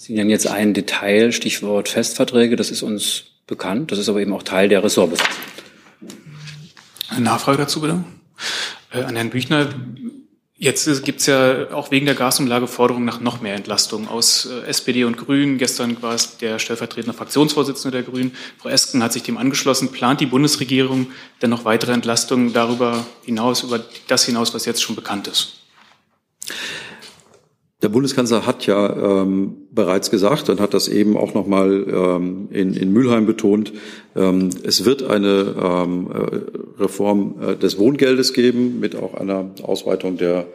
[SPEAKER 14] Sie nennen jetzt ein Detail, Stichwort Festverträge, das ist uns bekannt, das ist aber eben auch Teil der Ressortbefassung.
[SPEAKER 16] Eine Nachfrage dazu bitte. Äh, an Herrn Büchner. Jetzt gibt es ja auch wegen der Gasumlage Forderungen nach noch mehr Entlastung aus äh, SPD und Grünen. Gestern war es der stellvertretende Fraktionsvorsitzende der Grünen. Frau Esken hat sich dem angeschlossen. Plant die Bundesregierung denn noch weitere Entlastungen darüber hinaus, über das hinaus, was jetzt schon bekannt ist?
[SPEAKER 2] Der Bundeskanzler hat ja ähm, bereits gesagt und hat das eben auch nochmal ähm, in, in Mülheim betont, ähm, es wird eine ähm, äh, Reform äh, des Wohngeldes geben mit auch einer Ausweitung der,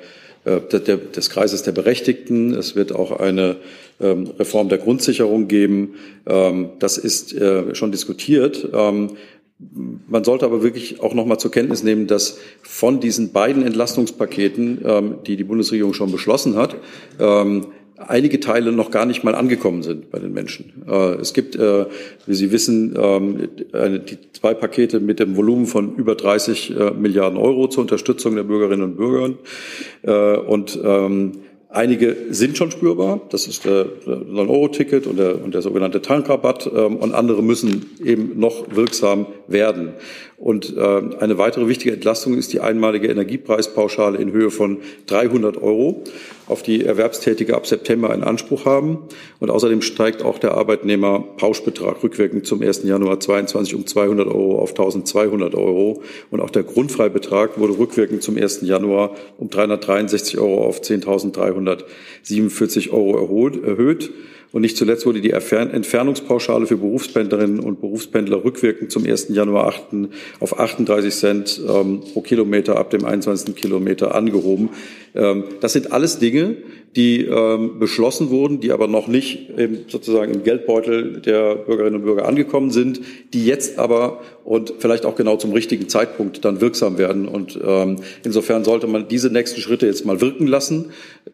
[SPEAKER 2] äh, der, des Kreises der Berechtigten. Es wird auch eine ähm, Reform der Grundsicherung geben. Ähm, das ist äh, schon diskutiert. Ähm, man sollte aber wirklich auch noch mal zur Kenntnis nehmen, dass von diesen beiden Entlastungspaketen, ähm, die die Bundesregierung schon beschlossen hat, ähm, einige Teile noch gar nicht mal angekommen sind bei den Menschen. Äh, es gibt, äh, wie Sie wissen, ähm, die zwei Pakete mit dem Volumen von über 30 äh, Milliarden Euro zur Unterstützung der Bürgerinnen und Bürger. Und Einige sind schon spürbar, das ist der 9-Euro-Ticket und der, und der sogenannte Tankrabatt, ähm, und andere müssen eben noch wirksam werden. Und äh, eine weitere wichtige Entlastung ist die einmalige Energiepreispauschale in Höhe von 300 Euro, auf die Erwerbstätige ab September einen Anspruch haben. Und außerdem steigt auch der Arbeitnehmerpauschbetrag rückwirkend zum 1. Januar 22 um 200 Euro auf 1200 Euro. Und auch der Grundfreibetrag wurde rückwirkend zum 1. Januar um 363 Euro auf 10.347 Euro erhöht. Und nicht zuletzt wurde die Entfernungspauschale für Berufspendlerinnen und Berufspendler rückwirkend zum 1. Januar 8. auf 38 Cent ähm, pro Kilometer ab dem 21. Kilometer angehoben. Ähm, das sind alles Dinge, die ähm, beschlossen wurden, die aber noch nicht sozusagen im Geldbeutel der Bürgerinnen und Bürger angekommen sind, die jetzt aber und vielleicht auch genau zum richtigen Zeitpunkt dann wirksam werden. Und ähm, insofern sollte man diese nächsten Schritte jetzt mal wirken lassen.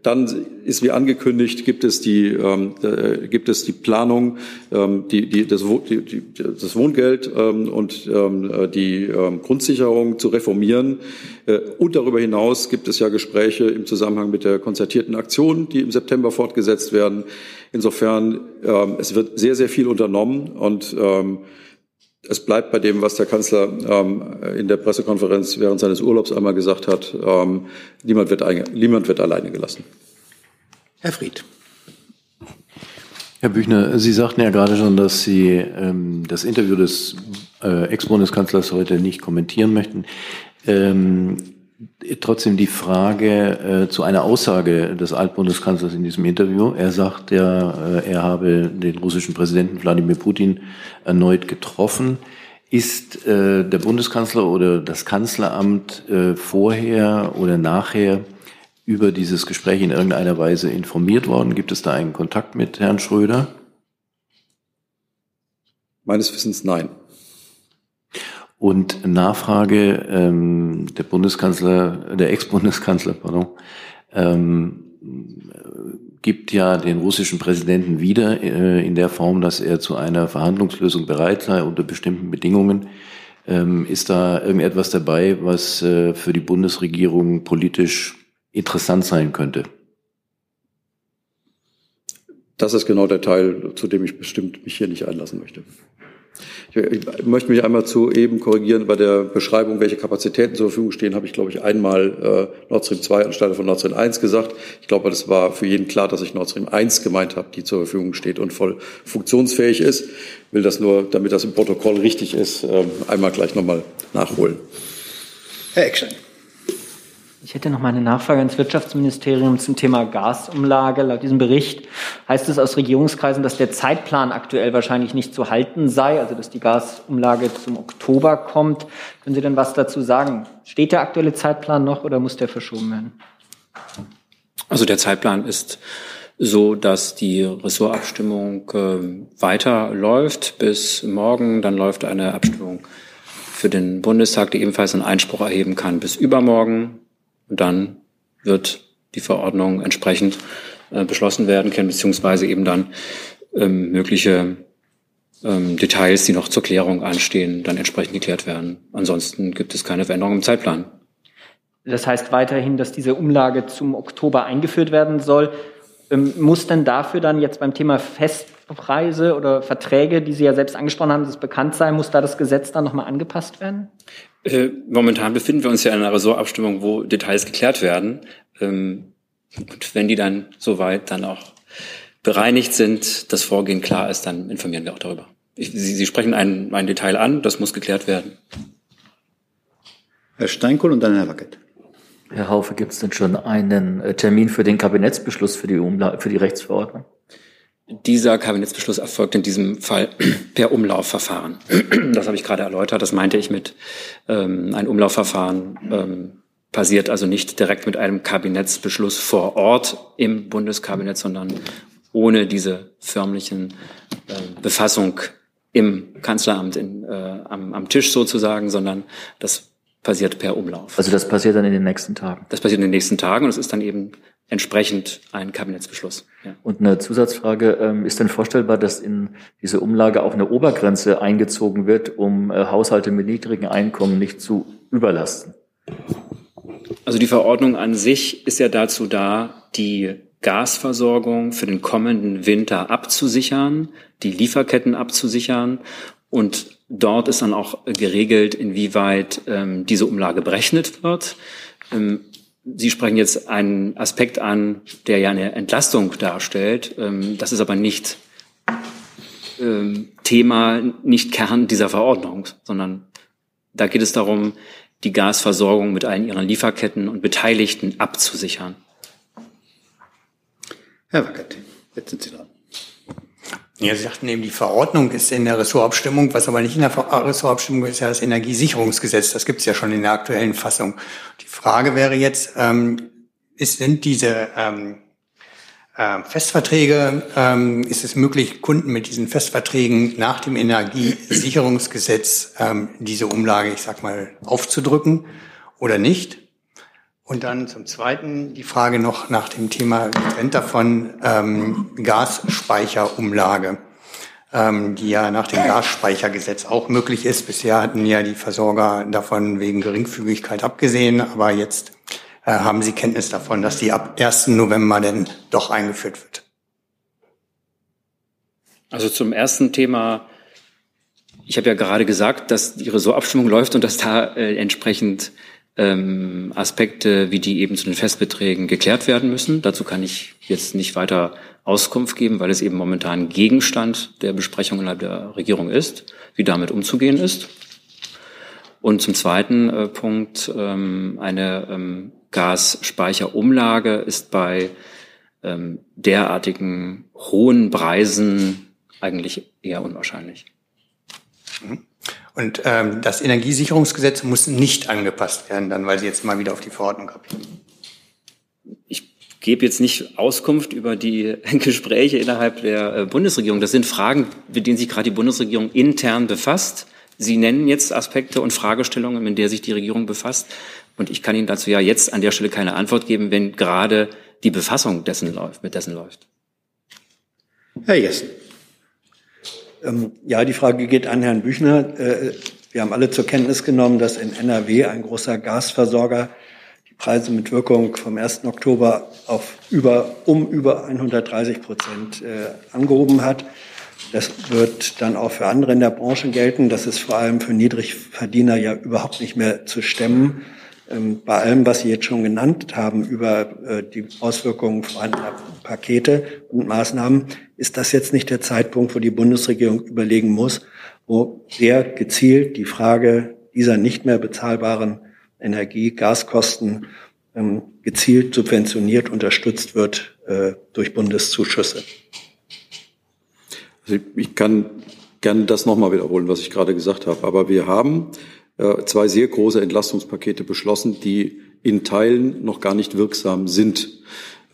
[SPEAKER 2] Dann ist wie angekündigt, gibt es die, äh, gibt es die Planung, die, die, das, die, das Wohngeld und ähm, die Grundsicherung zu reformieren. Äh, und darüber hinaus gibt es ja Gespräche im Zusammenhang mit der konzertierten Aktion, die im September fortgesetzt werden. Insofern, ähm, es wird sehr, sehr viel unternommen und ähm, es bleibt bei dem, was der Kanzler ähm, in der Pressekonferenz während seines Urlaubs einmal gesagt hat. Ähm, niemand, wird niemand wird alleine gelassen.
[SPEAKER 1] Herr Fried.
[SPEAKER 17] Herr Büchner, Sie sagten ja gerade schon, dass Sie ähm, das Interview des äh, Ex-Bundeskanzlers heute nicht kommentieren möchten. Ähm, trotzdem die Frage äh, zu einer Aussage des Altbundeskanzlers in diesem Interview. Er sagt ja, äh, er habe den russischen Präsidenten Wladimir Putin erneut getroffen. Ist äh, der Bundeskanzler oder das Kanzleramt äh, vorher oder nachher über dieses Gespräch in irgendeiner Weise informiert worden? Gibt es da einen Kontakt mit Herrn Schröder?
[SPEAKER 2] Meines Wissens nein.
[SPEAKER 17] Und Nachfrage, ähm, der Bundeskanzler, der Ex-Bundeskanzler, pardon, ähm, gibt ja den russischen Präsidenten wieder äh, in der Form, dass er zu einer Verhandlungslösung bereit sei unter bestimmten Bedingungen. Ähm, ist da irgendetwas dabei, was äh, für die Bundesregierung politisch interessant sein könnte?
[SPEAKER 2] Das ist genau der Teil, zu dem ich bestimmt mich hier nicht einlassen möchte. Ich möchte mich einmal zu eben korrigieren. Bei der Beschreibung, welche Kapazitäten zur Verfügung stehen, habe ich, glaube ich, einmal äh, Nord Stream 2 anstelle von Nord Stream 1 gesagt. Ich glaube, das war für jeden klar, dass ich Nord Stream 1 gemeint habe, die zur Verfügung steht und voll funktionsfähig ist. Will das nur, damit das im Protokoll richtig ist, äh, einmal gleich nochmal nachholen.
[SPEAKER 1] Herr Eckstein.
[SPEAKER 10] Ich hätte noch mal eine Nachfrage ans Wirtschaftsministerium zum Thema Gasumlage. Laut diesem Bericht heißt es aus Regierungskreisen, dass der Zeitplan aktuell wahrscheinlich nicht zu halten sei, also dass die Gasumlage zum Oktober kommt. Können Sie denn was dazu sagen? Steht der aktuelle Zeitplan noch oder muss der verschoben werden?
[SPEAKER 14] Also der Zeitplan ist so, dass die Ressortabstimmung äh, weiterläuft bis morgen. Dann läuft eine Abstimmung für den Bundestag, die ebenfalls einen Einspruch erheben kann, bis übermorgen. Und dann wird die Verordnung entsprechend äh, beschlossen werden können, beziehungsweise eben dann ähm, mögliche ähm, Details, die noch zur Klärung anstehen, dann entsprechend geklärt werden. Ansonsten gibt es keine Veränderung im Zeitplan.
[SPEAKER 10] Das heißt weiterhin, dass diese Umlage zum Oktober eingeführt werden soll. Ähm, muss denn dafür dann jetzt beim Thema Festpreise oder Verträge, die Sie ja selbst angesprochen haben, das bekannt sein, muss da das Gesetz dann nochmal angepasst werden?
[SPEAKER 14] Äh, momentan befinden wir uns ja in einer Ressortabstimmung, wo Details geklärt werden. Ähm, und wenn die dann soweit dann auch bereinigt sind, das Vorgehen klar ist, dann informieren wir auch darüber. Ich, Sie, Sie sprechen ein, ein Detail an, das muss geklärt werden.
[SPEAKER 1] Herr Steinkohl und dann Herr Wackett.
[SPEAKER 15] Herr Haufe, gibt es denn schon einen äh, Termin für den Kabinettsbeschluss für die, Umla für die Rechtsverordnung?
[SPEAKER 14] Dieser Kabinettsbeschluss erfolgt in diesem Fall per Umlaufverfahren. Das habe ich gerade erläutert. Das meinte ich mit ähm, ein Umlaufverfahren ähm, passiert also nicht direkt mit einem Kabinettsbeschluss vor Ort im Bundeskabinett, sondern ohne diese förmlichen äh, Befassung im Kanzleramt in, äh, am, am Tisch sozusagen, sondern das passiert per Umlauf.
[SPEAKER 15] Also das passiert dann in den nächsten Tagen?
[SPEAKER 14] Das passiert in den nächsten Tagen und es ist dann eben entsprechend ein Kabinettsbeschluss.
[SPEAKER 15] Ja. Und eine Zusatzfrage, ähm, ist denn vorstellbar, dass in diese Umlage auch eine Obergrenze eingezogen wird, um äh, Haushalte mit niedrigen Einkommen nicht zu überlasten?
[SPEAKER 14] Also die Verordnung an sich ist ja dazu da, die Gasversorgung für den kommenden Winter abzusichern, die Lieferketten abzusichern und dort ist dann auch geregelt, inwieweit ähm, diese Umlage berechnet wird. Ähm, Sie sprechen jetzt einen Aspekt an, der ja eine Entlastung darstellt. Ähm, das ist aber nicht ähm, Thema, nicht Kern dieser Verordnung, sondern da geht es darum, die Gasversorgung mit allen ihren Lieferketten und Beteiligten abzusichern.
[SPEAKER 1] Herr Wackert, jetzt sind Sie dran.
[SPEAKER 18] Ja, Sie sagten eben, die Verordnung ist in der Ressortabstimmung, was aber nicht in der Ressortabstimmung ist, ja das Energiesicherungsgesetz. Das gibt es ja schon in der aktuellen Fassung. Die Frage wäre jetzt, ähm, ist, sind diese ähm, äh, Festverträge, ähm, ist es möglich, Kunden mit diesen Festverträgen nach dem Energiesicherungsgesetz ähm, diese Umlage, ich sag mal, aufzudrücken oder nicht? Und dann zum Zweiten die Frage noch nach dem Thema getrennt davon ähm, Gasspeicherumlage, ähm, die ja nach dem Gasspeichergesetz auch möglich ist. Bisher hatten ja die Versorger davon wegen Geringfügigkeit abgesehen, aber jetzt äh, haben Sie Kenntnis davon, dass die ab 1. November denn doch eingeführt wird.
[SPEAKER 14] Also zum ersten Thema. Ich habe ja gerade gesagt, dass die Ressortabstimmung läuft und dass da äh, entsprechend ähm, Aspekte wie die eben zu den Festbeträgen geklärt werden müssen. Dazu kann ich jetzt nicht weiter Auskunft geben, weil es eben momentan Gegenstand der Besprechung innerhalb der Regierung ist, wie damit umzugehen ist. Und zum zweiten äh, Punkt, ähm, eine ähm, Gasspeicherumlage ist bei ähm, derartigen hohen Preisen eigentlich eher unwahrscheinlich.
[SPEAKER 18] Mhm. Und ähm, das Energiesicherungsgesetz muss nicht angepasst werden, dann, weil Sie jetzt mal wieder auf die Verordnung abgeben.
[SPEAKER 14] Ich gebe jetzt nicht Auskunft über die Gespräche innerhalb der äh, Bundesregierung. Das sind Fragen, mit denen sich gerade die Bundesregierung intern befasst. Sie nennen jetzt Aspekte und Fragestellungen, mit der sich die Regierung befasst. Und ich kann Ihnen dazu ja jetzt an der Stelle keine Antwort geben, wenn gerade die Befassung dessen läuft, mit dessen läuft.
[SPEAKER 1] Herr Jessen.
[SPEAKER 4] Ähm, ja, die Frage geht an Herrn Büchner. Äh, wir haben alle zur Kenntnis genommen, dass in NRW ein großer Gasversorger die Preise mit Wirkung vom 1. Oktober auf über, um über 130 Prozent äh, angehoben hat. Das wird dann auch für andere in der Branche gelten. Das ist vor allem für Niedrigverdiener ja überhaupt nicht mehr zu stemmen. Ähm, bei allem, was Sie jetzt schon genannt haben über äh, die Auswirkungen vorhandener Pakete und Maßnahmen, ist das jetzt nicht der Zeitpunkt, wo die Bundesregierung überlegen muss, wo sehr gezielt die Frage dieser nicht mehr bezahlbaren Energie, Gaskosten ähm, gezielt subventioniert, unterstützt wird äh, durch Bundeszuschüsse.
[SPEAKER 2] Also ich kann gerne das nochmal wiederholen, was ich gerade gesagt habe. Aber wir haben zwei sehr große Entlastungspakete beschlossen, die in Teilen noch gar nicht wirksam sind.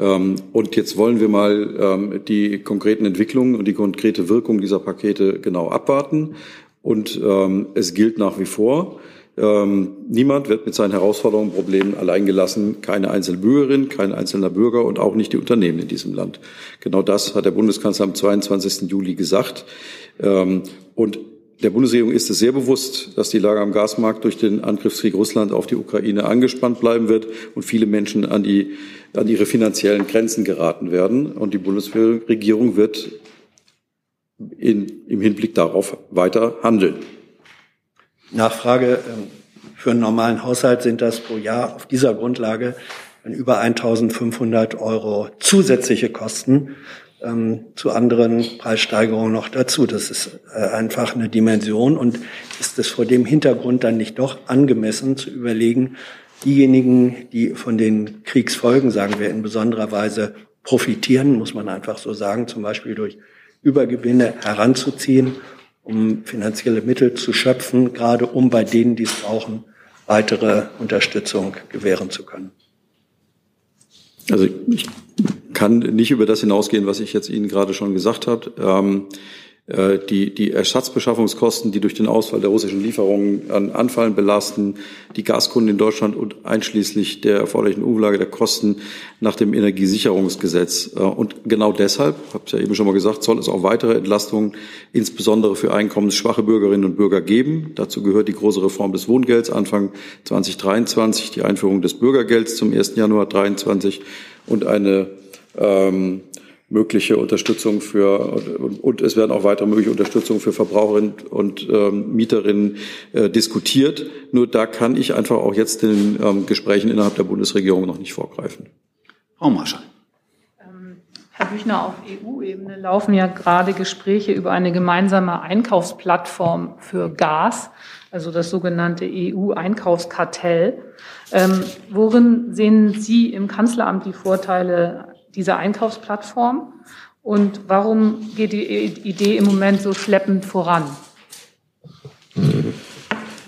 [SPEAKER 2] Ähm, und jetzt wollen wir mal ähm, die konkreten Entwicklungen und die konkrete Wirkung dieser Pakete genau abwarten. Und ähm, es gilt nach wie vor, niemand wird mit seinen Herausforderungen und Problemen alleingelassen, keine einzelne Bürgerin, kein einzelner Bürger und auch nicht die Unternehmen in diesem Land. Genau das hat der Bundeskanzler am 22. Juli gesagt. und der Bundesregierung ist es sehr bewusst, dass die Lage am Gasmarkt durch den Angriffskrieg Russland auf die Ukraine angespannt bleiben wird und viele Menschen an, die, an ihre finanziellen Grenzen geraten werden. Und die Bundesregierung wird in, im Hinblick darauf weiter handeln.
[SPEAKER 4] Nachfrage. Ähm, für einen normalen Haushalt sind das pro Jahr auf dieser Grundlage über 1500 Euro zusätzliche Kosten ähm, zu anderen Preissteigerungen noch dazu. Das ist äh, einfach eine Dimension und ist es vor dem Hintergrund dann nicht doch angemessen zu überlegen, diejenigen, die von den Kriegsfolgen, sagen wir, in besonderer Weise profitieren, muss man einfach so sagen, zum Beispiel durch Übergewinne heranzuziehen, um finanzielle Mittel zu schöpfen, gerade um bei denen, die es brauchen, weitere Unterstützung gewähren zu können.
[SPEAKER 2] Also ich kann nicht über das hinausgehen, was ich jetzt Ihnen gerade schon gesagt habe. Ähm, äh, die, die Ersatzbeschaffungskosten, die durch den Ausfall der russischen Lieferungen an anfallen, belasten die Gaskunden in Deutschland und einschließlich der erforderlichen Umlage der Kosten nach dem Energiesicherungsgesetz. Äh, und genau deshalb, habe ich ja eben schon mal gesagt, soll es auch weitere Entlastungen, insbesondere für einkommensschwache Bürgerinnen und Bürger geben. Dazu gehört die große Reform des Wohngelds Anfang 2023, die Einführung des Bürgergelds zum 1. Januar 2023 und eine ähm, mögliche Unterstützung für und es werden auch weitere mögliche Unterstützung für Verbraucherinnen und ähm, Mieterinnen äh, diskutiert. Nur da kann ich einfach auch jetzt den ähm, Gesprächen innerhalb der Bundesregierung noch nicht vorgreifen.
[SPEAKER 1] Frau Marschall.
[SPEAKER 12] Ähm, Herr Büchner, auf EU-Ebene laufen ja gerade Gespräche über eine gemeinsame Einkaufsplattform für Gas, also das sogenannte EU-Einkaufskartell. Ähm, worin sehen Sie im Kanzleramt die Vorteile dieser Einkaufsplattform? Und warum geht die Idee im Moment so schleppend voran?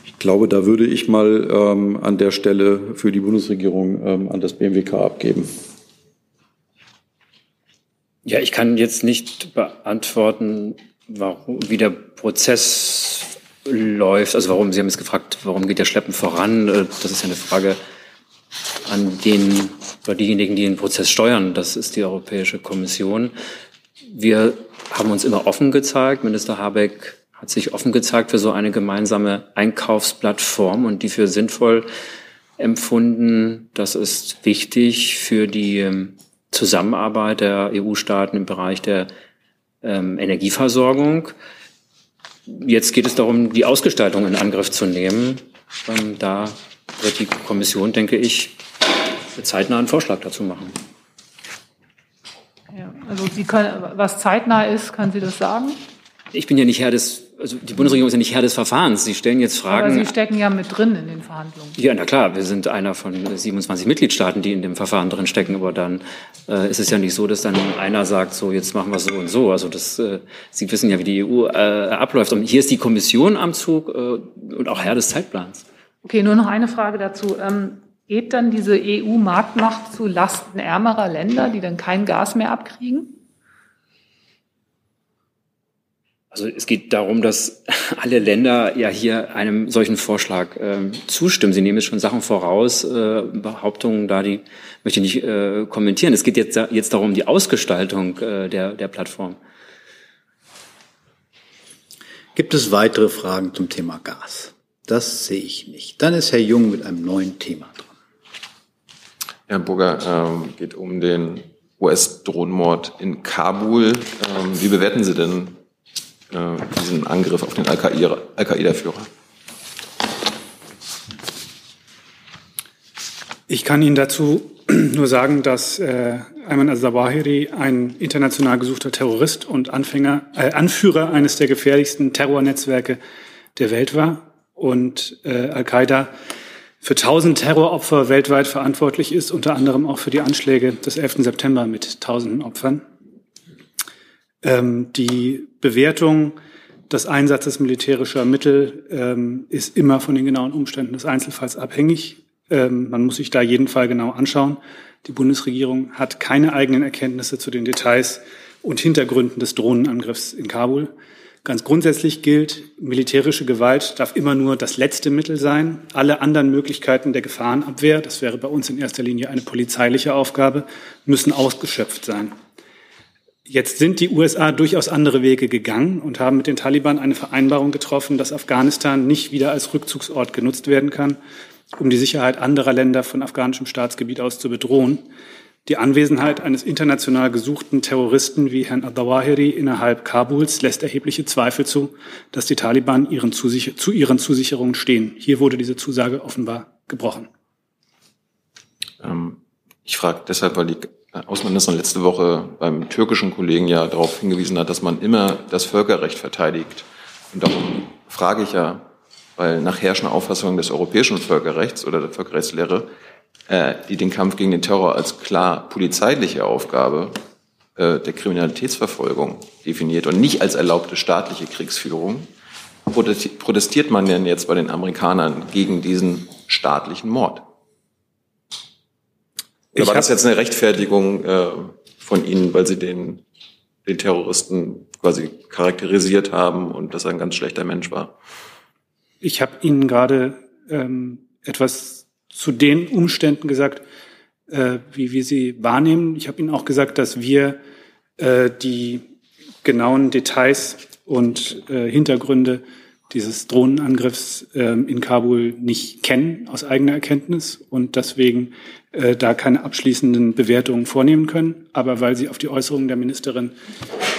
[SPEAKER 2] Ich glaube, da würde ich mal ähm, an der Stelle für die Bundesregierung ähm, an das BMWK abgeben.
[SPEAKER 14] Ja, ich kann jetzt nicht beantworten, warum, wie der Prozess läuft. Also warum, Sie haben jetzt gefragt, warum geht der Schleppen voran? Äh, das ist ja eine Frage an den oder diejenigen, die den Prozess steuern. Das ist die Europäische Kommission. Wir haben uns immer offen gezeigt. Minister Habeck hat sich offen gezeigt für so eine gemeinsame Einkaufsplattform und die für sinnvoll empfunden. Das ist wichtig für die ähm, Zusammenarbeit der EU-Staaten im Bereich der ähm, Energieversorgung. Jetzt geht es darum, die Ausgestaltung in Angriff zu nehmen. Ähm, da wird die Kommission, denke ich, zeitnah einen Vorschlag dazu machen.
[SPEAKER 12] Ja, also Sie können, was zeitnah ist, können Sie das sagen?
[SPEAKER 14] Ich bin ja nicht Herr des, also die Bundesregierung ist ja nicht Herr des Verfahrens. Sie stellen jetzt Fragen.
[SPEAKER 12] Aber Sie stecken ja mit drin in den Verhandlungen.
[SPEAKER 14] Ja, na klar, wir sind einer von 27 Mitgliedstaaten, die in dem Verfahren drin stecken. Aber dann äh, ist es ja nicht so, dass dann einer sagt, so jetzt machen wir so und so. Also das, äh, Sie wissen ja, wie die EU äh, abläuft. Und hier ist die Kommission am Zug äh, und auch Herr des Zeitplans.
[SPEAKER 12] Okay, nur noch eine Frage dazu. Ähm, geht dann diese EU-Marktmacht zu Lasten ärmerer Länder, die dann kein Gas mehr abkriegen?
[SPEAKER 14] Also es geht darum, dass alle Länder ja hier einem solchen Vorschlag äh, zustimmen. Sie nehmen jetzt schon Sachen voraus, äh, Behauptungen da, die möchte ich nicht äh, kommentieren. Es geht jetzt, jetzt darum, die Ausgestaltung äh, der, der Plattform.
[SPEAKER 1] Gibt es weitere Fragen zum Thema Gas? Das sehe ich nicht. Dann ist Herr Jung mit einem neuen Thema.
[SPEAKER 7] Herr Burger, ähm, geht um den US-Drohnenmord in Kabul. Ähm, wie bewerten Sie denn äh, diesen Angriff auf den Al-Qaida-Führer?
[SPEAKER 6] Ich kann Ihnen dazu nur sagen, dass äh, Ayman al-Zawahiri ein international gesuchter Terrorist und Anfänger, äh, Anführer eines der gefährlichsten Terrornetzwerke der Welt war und äh, Al-Qaida für tausend Terroropfer weltweit verantwortlich ist, unter anderem auch für die Anschläge des 11. September mit tausenden Opfern. Ähm, die Bewertung des Einsatzes militärischer Mittel ähm, ist immer von den genauen Umständen des Einzelfalls abhängig. Ähm, man muss sich da jeden Fall genau anschauen. Die Bundesregierung hat keine eigenen Erkenntnisse zu den Details und Hintergründen des Drohnenangriffs in Kabul. Ganz grundsätzlich gilt, militärische Gewalt darf immer nur das letzte Mittel sein. Alle anderen Möglichkeiten der Gefahrenabwehr, das wäre bei uns in erster Linie eine polizeiliche Aufgabe, müssen ausgeschöpft sein. Jetzt sind die USA durchaus andere Wege gegangen und haben mit den Taliban eine Vereinbarung getroffen, dass Afghanistan nicht wieder als Rückzugsort genutzt werden kann, um die Sicherheit anderer Länder von afghanischem Staatsgebiet aus zu bedrohen. Die Anwesenheit eines international gesuchten Terroristen wie Herrn Adawahiri innerhalb Kabuls lässt erhebliche Zweifel zu, dass die Taliban ihren zu ihren Zusicherungen stehen. Hier wurde diese Zusage offenbar gebrochen.
[SPEAKER 7] Ähm, ich frage deshalb, weil die Außenministerin letzte Woche beim türkischen Kollegen ja darauf hingewiesen hat, dass man immer das Völkerrecht verteidigt. Und darum frage ich ja, weil nach herrschender Auffassung des europäischen Völkerrechts oder der Völkerrechtslehre äh, die den Kampf gegen den Terror als klar polizeiliche Aufgabe äh, der Kriminalitätsverfolgung definiert und nicht als erlaubte staatliche Kriegsführung, protestiert man denn jetzt bei den Amerikanern gegen diesen staatlichen Mord? Oder war das jetzt eine Rechtfertigung äh, von Ihnen, weil Sie den, den Terroristen quasi charakterisiert haben und dass er ein ganz schlechter Mensch war?
[SPEAKER 6] Ich habe Ihnen gerade ähm, etwas zu den Umständen gesagt, äh, wie wir sie wahrnehmen. Ich habe Ihnen auch gesagt, dass wir äh, die genauen Details und äh, Hintergründe dieses Drohnenangriffs äh, in Kabul nicht kennen aus eigener Erkenntnis und deswegen äh, da keine abschließenden Bewertungen vornehmen können. Aber weil Sie auf die Äußerungen der Ministerin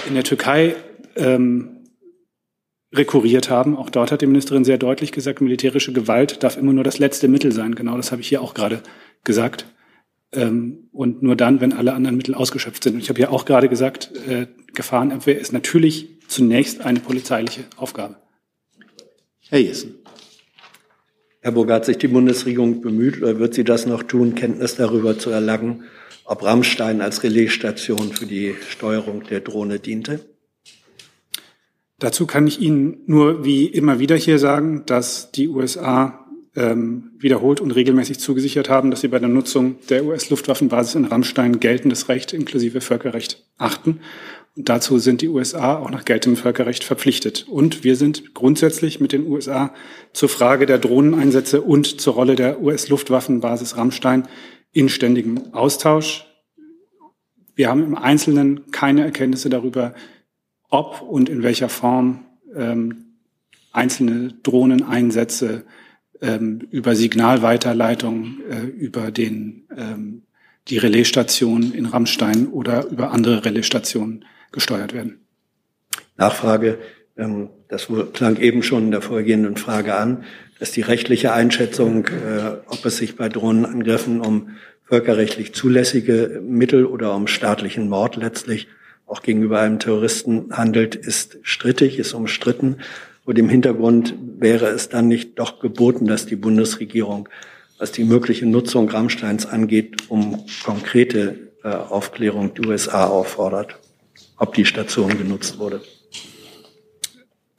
[SPEAKER 6] in der Türkei ähm, rekurriert haben. Auch dort hat die Ministerin sehr deutlich gesagt, militärische Gewalt darf immer nur das letzte Mittel sein. Genau das habe ich hier auch gerade gesagt. Ähm, und nur dann, wenn alle anderen Mittel ausgeschöpft sind. Und ich habe ja auch gerade gesagt, äh, Gefahrenabwehr ist natürlich zunächst eine polizeiliche Aufgabe.
[SPEAKER 4] Herr Jessen. Herr Burger, hat sich die Bundesregierung bemüht oder wird sie das noch tun, Kenntnis darüber zu erlangen, ob Rammstein als Relaisstation für die Steuerung der Drohne diente?
[SPEAKER 6] Dazu kann ich Ihnen nur wie immer wieder hier sagen, dass die USA ähm, wiederholt und regelmäßig zugesichert haben, dass sie bei der Nutzung der US-Luftwaffenbasis in Rammstein geltendes Recht inklusive Völkerrecht achten. Und dazu sind die USA auch nach geltendem Völkerrecht verpflichtet. Und wir sind grundsätzlich mit den USA zur Frage der Drohneneinsätze und zur Rolle der US-Luftwaffenbasis Rammstein in ständigem Austausch. Wir haben im Einzelnen keine Erkenntnisse darüber, ob und in welcher Form ähm, einzelne Drohneneinsätze ähm, über Signalweiterleitung, äh, über den, ähm, die Relaisstation in Rammstein oder über andere Relaisstationen gesteuert werden.
[SPEAKER 4] Nachfrage. Ähm, das klang eben schon in der vorgehenden Frage an, dass die rechtliche Einschätzung, äh, ob es sich bei Drohnenangriffen um völkerrechtlich zulässige Mittel oder um staatlichen Mord letztlich auch gegenüber einem Terroristen handelt, ist strittig, ist umstritten. Vor dem Hintergrund wäre es dann nicht doch geboten, dass die Bundesregierung, was die mögliche Nutzung Rammsteins angeht, um konkrete äh, Aufklärung die USA auffordert, ob die Station genutzt wurde.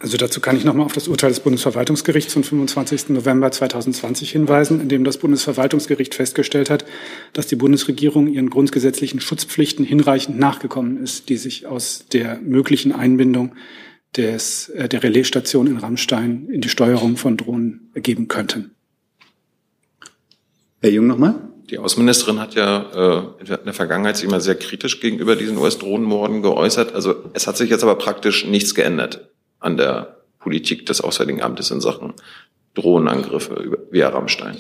[SPEAKER 6] Also dazu kann ich nochmal auf das Urteil des Bundesverwaltungsgerichts vom 25. November 2020 hinweisen, in dem das Bundesverwaltungsgericht festgestellt hat, dass die Bundesregierung ihren grundgesetzlichen Schutzpflichten hinreichend nachgekommen ist, die sich aus der möglichen Einbindung des, äh, der Relaisstation in Rammstein in die Steuerung von Drohnen ergeben könnten.
[SPEAKER 1] Herr Jung nochmal.
[SPEAKER 7] Die Außenministerin hat ja äh, in der Vergangenheit sich immer sehr kritisch gegenüber diesen US-Drohnenmorden geäußert. Also es hat sich jetzt aber praktisch nichts geändert an der Politik des Auswärtigen Amtes in Sachen Drohnenangriffe via Rammstein.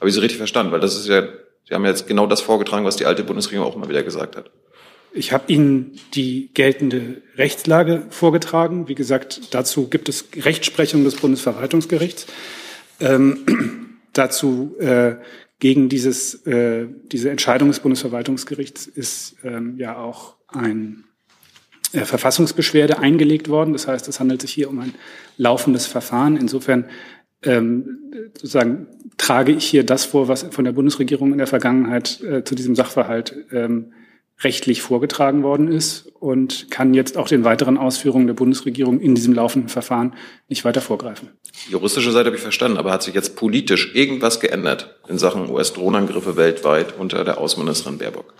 [SPEAKER 7] Habe ich Sie richtig verstanden? Weil das ist ja, Sie haben jetzt genau das vorgetragen, was die alte Bundesregierung auch immer wieder gesagt hat.
[SPEAKER 6] Ich habe Ihnen die geltende Rechtslage vorgetragen. Wie gesagt, dazu gibt es Rechtsprechung des Bundesverwaltungsgerichts. Ähm, dazu äh, gegen dieses, äh, diese Entscheidung des Bundesverwaltungsgerichts ist ähm, ja auch ein äh, Verfassungsbeschwerde eingelegt worden. Das heißt, es handelt sich hier um ein laufendes Verfahren. Insofern ähm, sozusagen trage ich hier das vor, was von der Bundesregierung in der Vergangenheit äh, zu diesem Sachverhalt ähm, rechtlich vorgetragen worden ist und kann jetzt auch den weiteren Ausführungen der Bundesregierung in diesem laufenden Verfahren nicht weiter vorgreifen.
[SPEAKER 7] Die juristische Seite habe ich verstanden, aber hat sich jetzt politisch irgendwas geändert in Sachen US-Drohnenangriffe weltweit unter der Außenministerin Baerbock?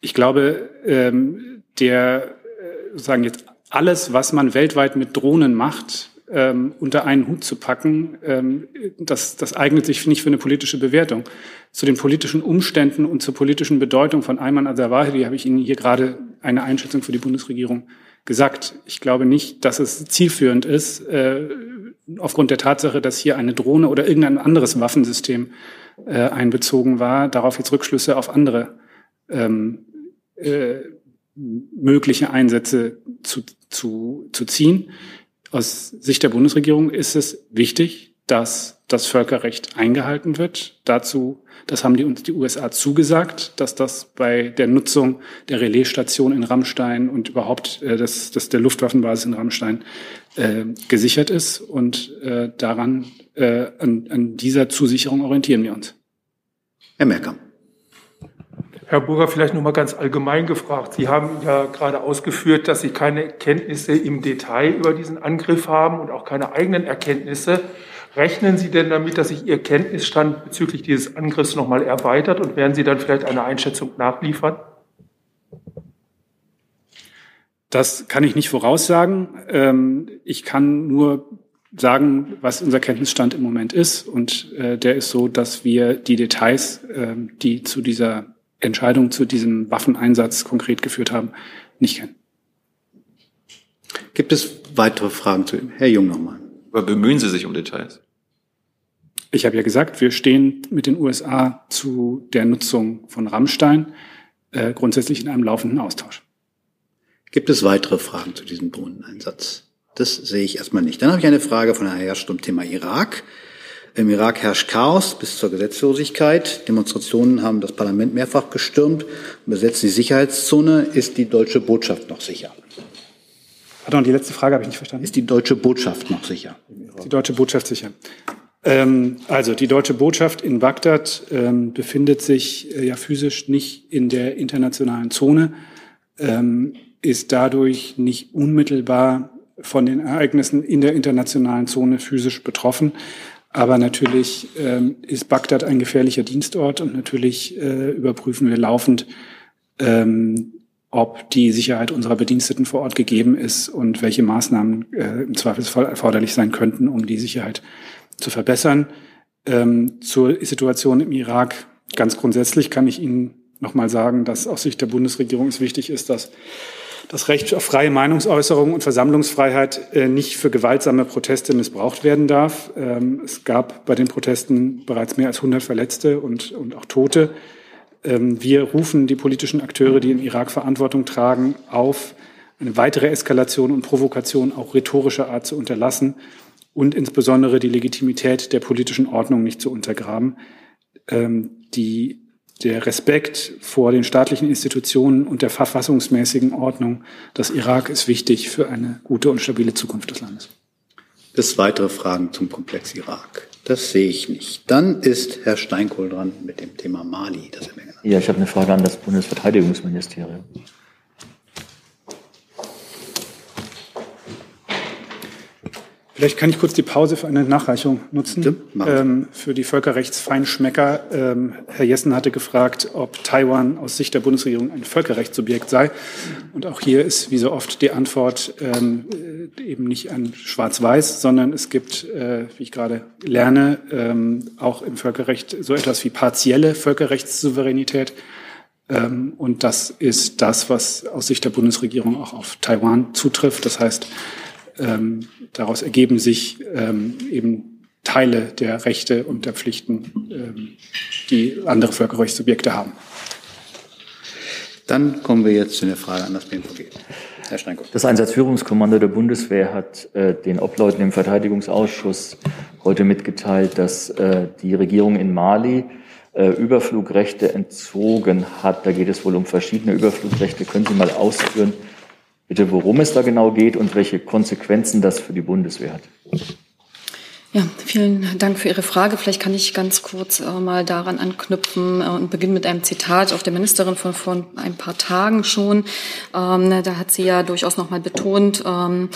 [SPEAKER 6] Ich glaube, ähm, der äh, sagen jetzt alles, was man weltweit mit Drohnen macht, ähm, unter einen Hut zu packen, ähm, das, das eignet sich nicht für eine politische Bewertung. Zu den politischen Umständen und zur politischen Bedeutung von Ayman al-Zawahiri habe ich Ihnen hier gerade eine Einschätzung für die Bundesregierung gesagt. Ich glaube nicht, dass es zielführend ist, äh, aufgrund der Tatsache, dass hier eine Drohne oder irgendein anderes Waffensystem äh, einbezogen war, darauf jetzt Rückschlüsse auf andere ähm, äh, mögliche Einsätze zu, zu, zu ziehen. Aus Sicht der Bundesregierung ist es wichtig, dass das Völkerrecht eingehalten wird. Dazu, das haben die uns die USA zugesagt, dass das bei der Nutzung der Relaisstation in Rammstein und überhaupt äh, das, das der Luftwaffenbasis in Rammstein äh, gesichert ist. Und äh, daran, äh, an, an dieser Zusicherung orientieren wir uns.
[SPEAKER 1] Herr Merker.
[SPEAKER 19] Herr Burger, vielleicht noch mal ganz allgemein gefragt. Sie haben ja gerade ausgeführt, dass Sie keine Kenntnisse im Detail über diesen Angriff haben und auch keine eigenen Erkenntnisse. Rechnen Sie denn damit, dass sich Ihr Kenntnisstand bezüglich dieses Angriffs noch mal erweitert und werden Sie dann vielleicht eine Einschätzung nachliefern?
[SPEAKER 6] Das kann ich nicht voraussagen. Ähm, ich kann nur sagen, was unser Kenntnisstand im Moment ist. Und äh, der ist so, dass wir die Details, ähm, die zu dieser Entscheidung zu diesem Waffeneinsatz konkret geführt haben, nicht kennen.
[SPEAKER 1] Gibt es weitere Fragen zu ihm? Herr Jung nochmal.
[SPEAKER 7] Aber bemühen Sie sich um Details.
[SPEAKER 6] Ich habe ja gesagt, wir stehen mit den USA zu der Nutzung von Rammstein äh, grundsätzlich in einem laufenden Austausch.
[SPEAKER 1] Gibt es weitere Fragen zu diesem Drohneneinsatz? Das sehe ich erstmal nicht. Dann habe ich eine Frage von Herrn Herrscht zum Thema Irak. Im Irak herrscht Chaos bis zur Gesetzlosigkeit. Demonstrationen haben das Parlament mehrfach gestürmt besetzen die Sicherheitszone. Ist die deutsche Botschaft noch sicher?
[SPEAKER 6] Pardon, die letzte Frage habe ich nicht verstanden.
[SPEAKER 1] Ist die deutsche Botschaft noch sicher?
[SPEAKER 6] Die deutsche Botschaft sicher. Ähm, also die deutsche Botschaft in Bagdad ähm, befindet sich äh, ja physisch nicht in der internationalen Zone, ähm, ist dadurch nicht unmittelbar von den Ereignissen in der internationalen Zone physisch betroffen. Aber natürlich ähm, ist Bagdad ein gefährlicher Dienstort und natürlich äh, überprüfen wir laufend, ähm, ob die Sicherheit unserer Bediensteten vor Ort gegeben ist und welche Maßnahmen äh, im Zweifelsfall erforderlich sein könnten, um die Sicherheit zu verbessern. Ähm, zur Situation im Irak ganz grundsätzlich kann ich Ihnen nochmal sagen, dass aus Sicht der Bundesregierung es wichtig ist, dass das Recht auf freie Meinungsäußerung und Versammlungsfreiheit äh, nicht für gewaltsame Proteste missbraucht werden darf. Ähm, es gab bei den Protesten bereits mehr als 100 Verletzte und, und auch Tote. Ähm, wir rufen die politischen Akteure, die im Irak Verantwortung tragen, auf, eine weitere Eskalation und Provokation auch rhetorischer Art zu unterlassen und insbesondere die Legitimität der politischen Ordnung nicht zu untergraben. Ähm, die der Respekt vor den staatlichen Institutionen und der verfassungsmäßigen Ordnung des Irak ist wichtig für eine gute und stabile Zukunft des Landes.
[SPEAKER 1] Bis weitere Fragen zum Komplex Irak? Das sehe ich nicht. Dann ist Herr Steinkohl dran mit dem Thema Mali. Das
[SPEAKER 15] ja, ich habe eine Frage an das Bundesverteidigungsministerium.
[SPEAKER 6] Vielleicht kann ich kurz die Pause für eine Nachreichung nutzen. Ähm, für die Völkerrechtsfeinschmecker. Ähm, Herr Jessen hatte gefragt, ob Taiwan aus Sicht der Bundesregierung ein Völkerrechtssubjekt sei. Und auch hier ist, wie so oft, die Antwort ähm, eben nicht ein Schwarz-Weiß, sondern es gibt, äh, wie ich gerade lerne, ähm, auch im Völkerrecht so etwas wie partielle Völkerrechtssouveränität. Ähm, und das ist das, was aus Sicht der Bundesregierung auch auf Taiwan zutrifft. Das heißt, ähm, daraus ergeben sich ähm, eben Teile der Rechte und der Pflichten, ähm, die andere Völkerrechtssubjekte haben.
[SPEAKER 1] Dann kommen wir jetzt zu der Frage an das BMVG. Herr Steinkow.
[SPEAKER 15] Das Einsatzführungskommando der Bundeswehr hat äh, den Obleuten im Verteidigungsausschuss heute mitgeteilt, dass äh, die Regierung in Mali äh, Überflugrechte entzogen hat. Da geht es wohl um verschiedene Überflugrechte. Können Sie mal ausführen, bitte, worum es da genau geht und welche Konsequenzen das für die Bundeswehr hat.
[SPEAKER 20] Ja, vielen Dank für Ihre Frage. Vielleicht kann ich ganz kurz äh, mal daran anknüpfen äh, und beginnen mit einem Zitat auf der Ministerin von vor ein paar Tagen schon. Ähm, da hat sie ja durchaus noch mal betont, ähm,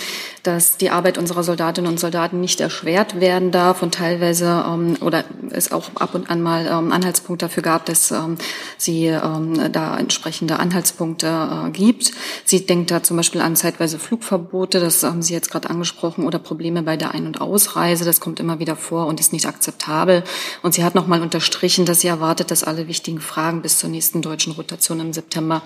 [SPEAKER 20] dass die Arbeit unserer Soldatinnen und Soldaten nicht erschwert werden darf und teilweise ähm, oder es auch ab und an mal ähm, Anhaltspunkt dafür gab, dass ähm, sie ähm, da entsprechende Anhaltspunkte äh, gibt. Sie denkt da zum Beispiel an zeitweise Flugverbote, das haben Sie jetzt gerade angesprochen, oder Probleme bei der Ein- und Ausreise. Das kommt immer wieder vor und ist nicht akzeptabel. Und sie hat nochmal unterstrichen, dass sie erwartet, dass alle wichtigen Fragen bis zur nächsten deutschen Rotation im September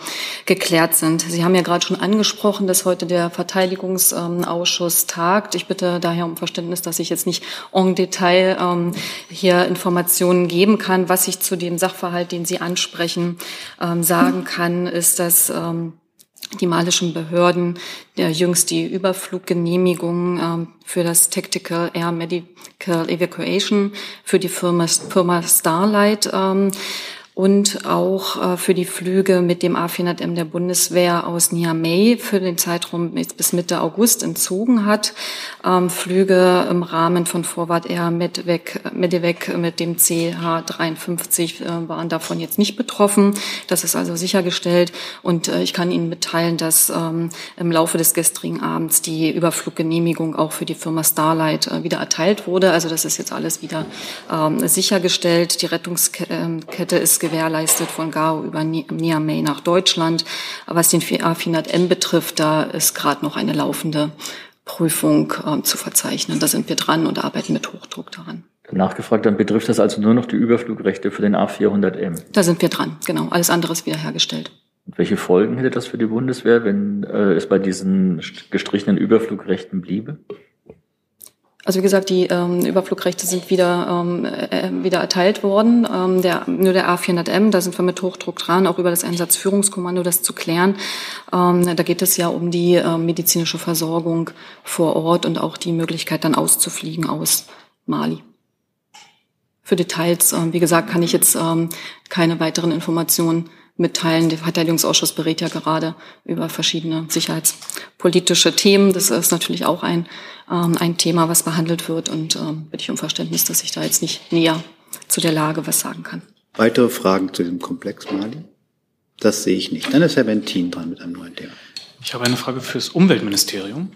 [SPEAKER 20] geklärt sind. Sie haben ja gerade schon angesprochen, dass heute der Verteidigungsausschuss tagt. Ich bitte daher um Verständnis, dass ich jetzt nicht en Detail ähm, hier Informationen geben kann. Was ich zu dem Sachverhalt, den Sie ansprechen, ähm, sagen kann, ist, dass ähm, die malischen Behörden der jüngst die Überfluggenehmigung ähm, für das Tactical Air Medical Evacuation für die Firma, Firma Starlight ähm, und auch äh, für die Flüge mit dem A400M der Bundeswehr aus Niamey für den Zeitraum bis Mitte August entzogen hat. Ähm, Flüge im Rahmen von Forward Air Medevec, Medevec mit dem CH53 äh, waren davon jetzt nicht betroffen. Das ist also sichergestellt und äh, ich kann Ihnen mitteilen, dass ähm, im Laufe des gestrigen Abends die Überfluggenehmigung auch für die Firma Starlight wieder erteilt wurde. Also das ist jetzt alles wieder ähm, sichergestellt. Die Rettungskette ist gewährleistet von Gao über Niamey nach Deutschland. Was den A400M betrifft, da ist gerade noch eine laufende Prüfung äh, zu verzeichnen. Da sind wir dran und arbeiten mit Hochdruck daran.
[SPEAKER 15] Nachgefragt, dann betrifft das also nur noch die Überflugrechte für den A400M.
[SPEAKER 20] Da sind wir dran, genau. Alles andere ist wiederhergestellt.
[SPEAKER 15] Und welche Folgen hätte das für die Bundeswehr, wenn äh, es bei diesen gestrichenen Überflugrechten bliebe?
[SPEAKER 20] Also wie gesagt, die ähm, Überflugrechte sind wieder, ähm, äh, wieder erteilt worden. Ähm, der, nur der A400M, da sind wir mit Hochdruck dran, auch über das Einsatzführungskommando das zu klären. Ähm, da geht es ja um die äh, medizinische Versorgung vor Ort und auch die Möglichkeit dann auszufliegen aus Mali. Für Details, äh, wie gesagt, kann ich jetzt ähm, keine weiteren Informationen mitteilen. Der Verteidigungsausschuss berät ja gerade über verschiedene sicherheitspolitische Themen. Das ist natürlich auch ein, ähm, ein Thema, was behandelt wird. Und ähm, bitte ich um Verständnis, dass ich da jetzt nicht näher zu der Lage was sagen kann.
[SPEAKER 1] Weitere Fragen zu dem Komplex Mali? Das sehe ich nicht. Dann ist Herr Bentin dran mit einem neuen Thema.
[SPEAKER 16] Ich habe eine Frage fürs Umweltministerium.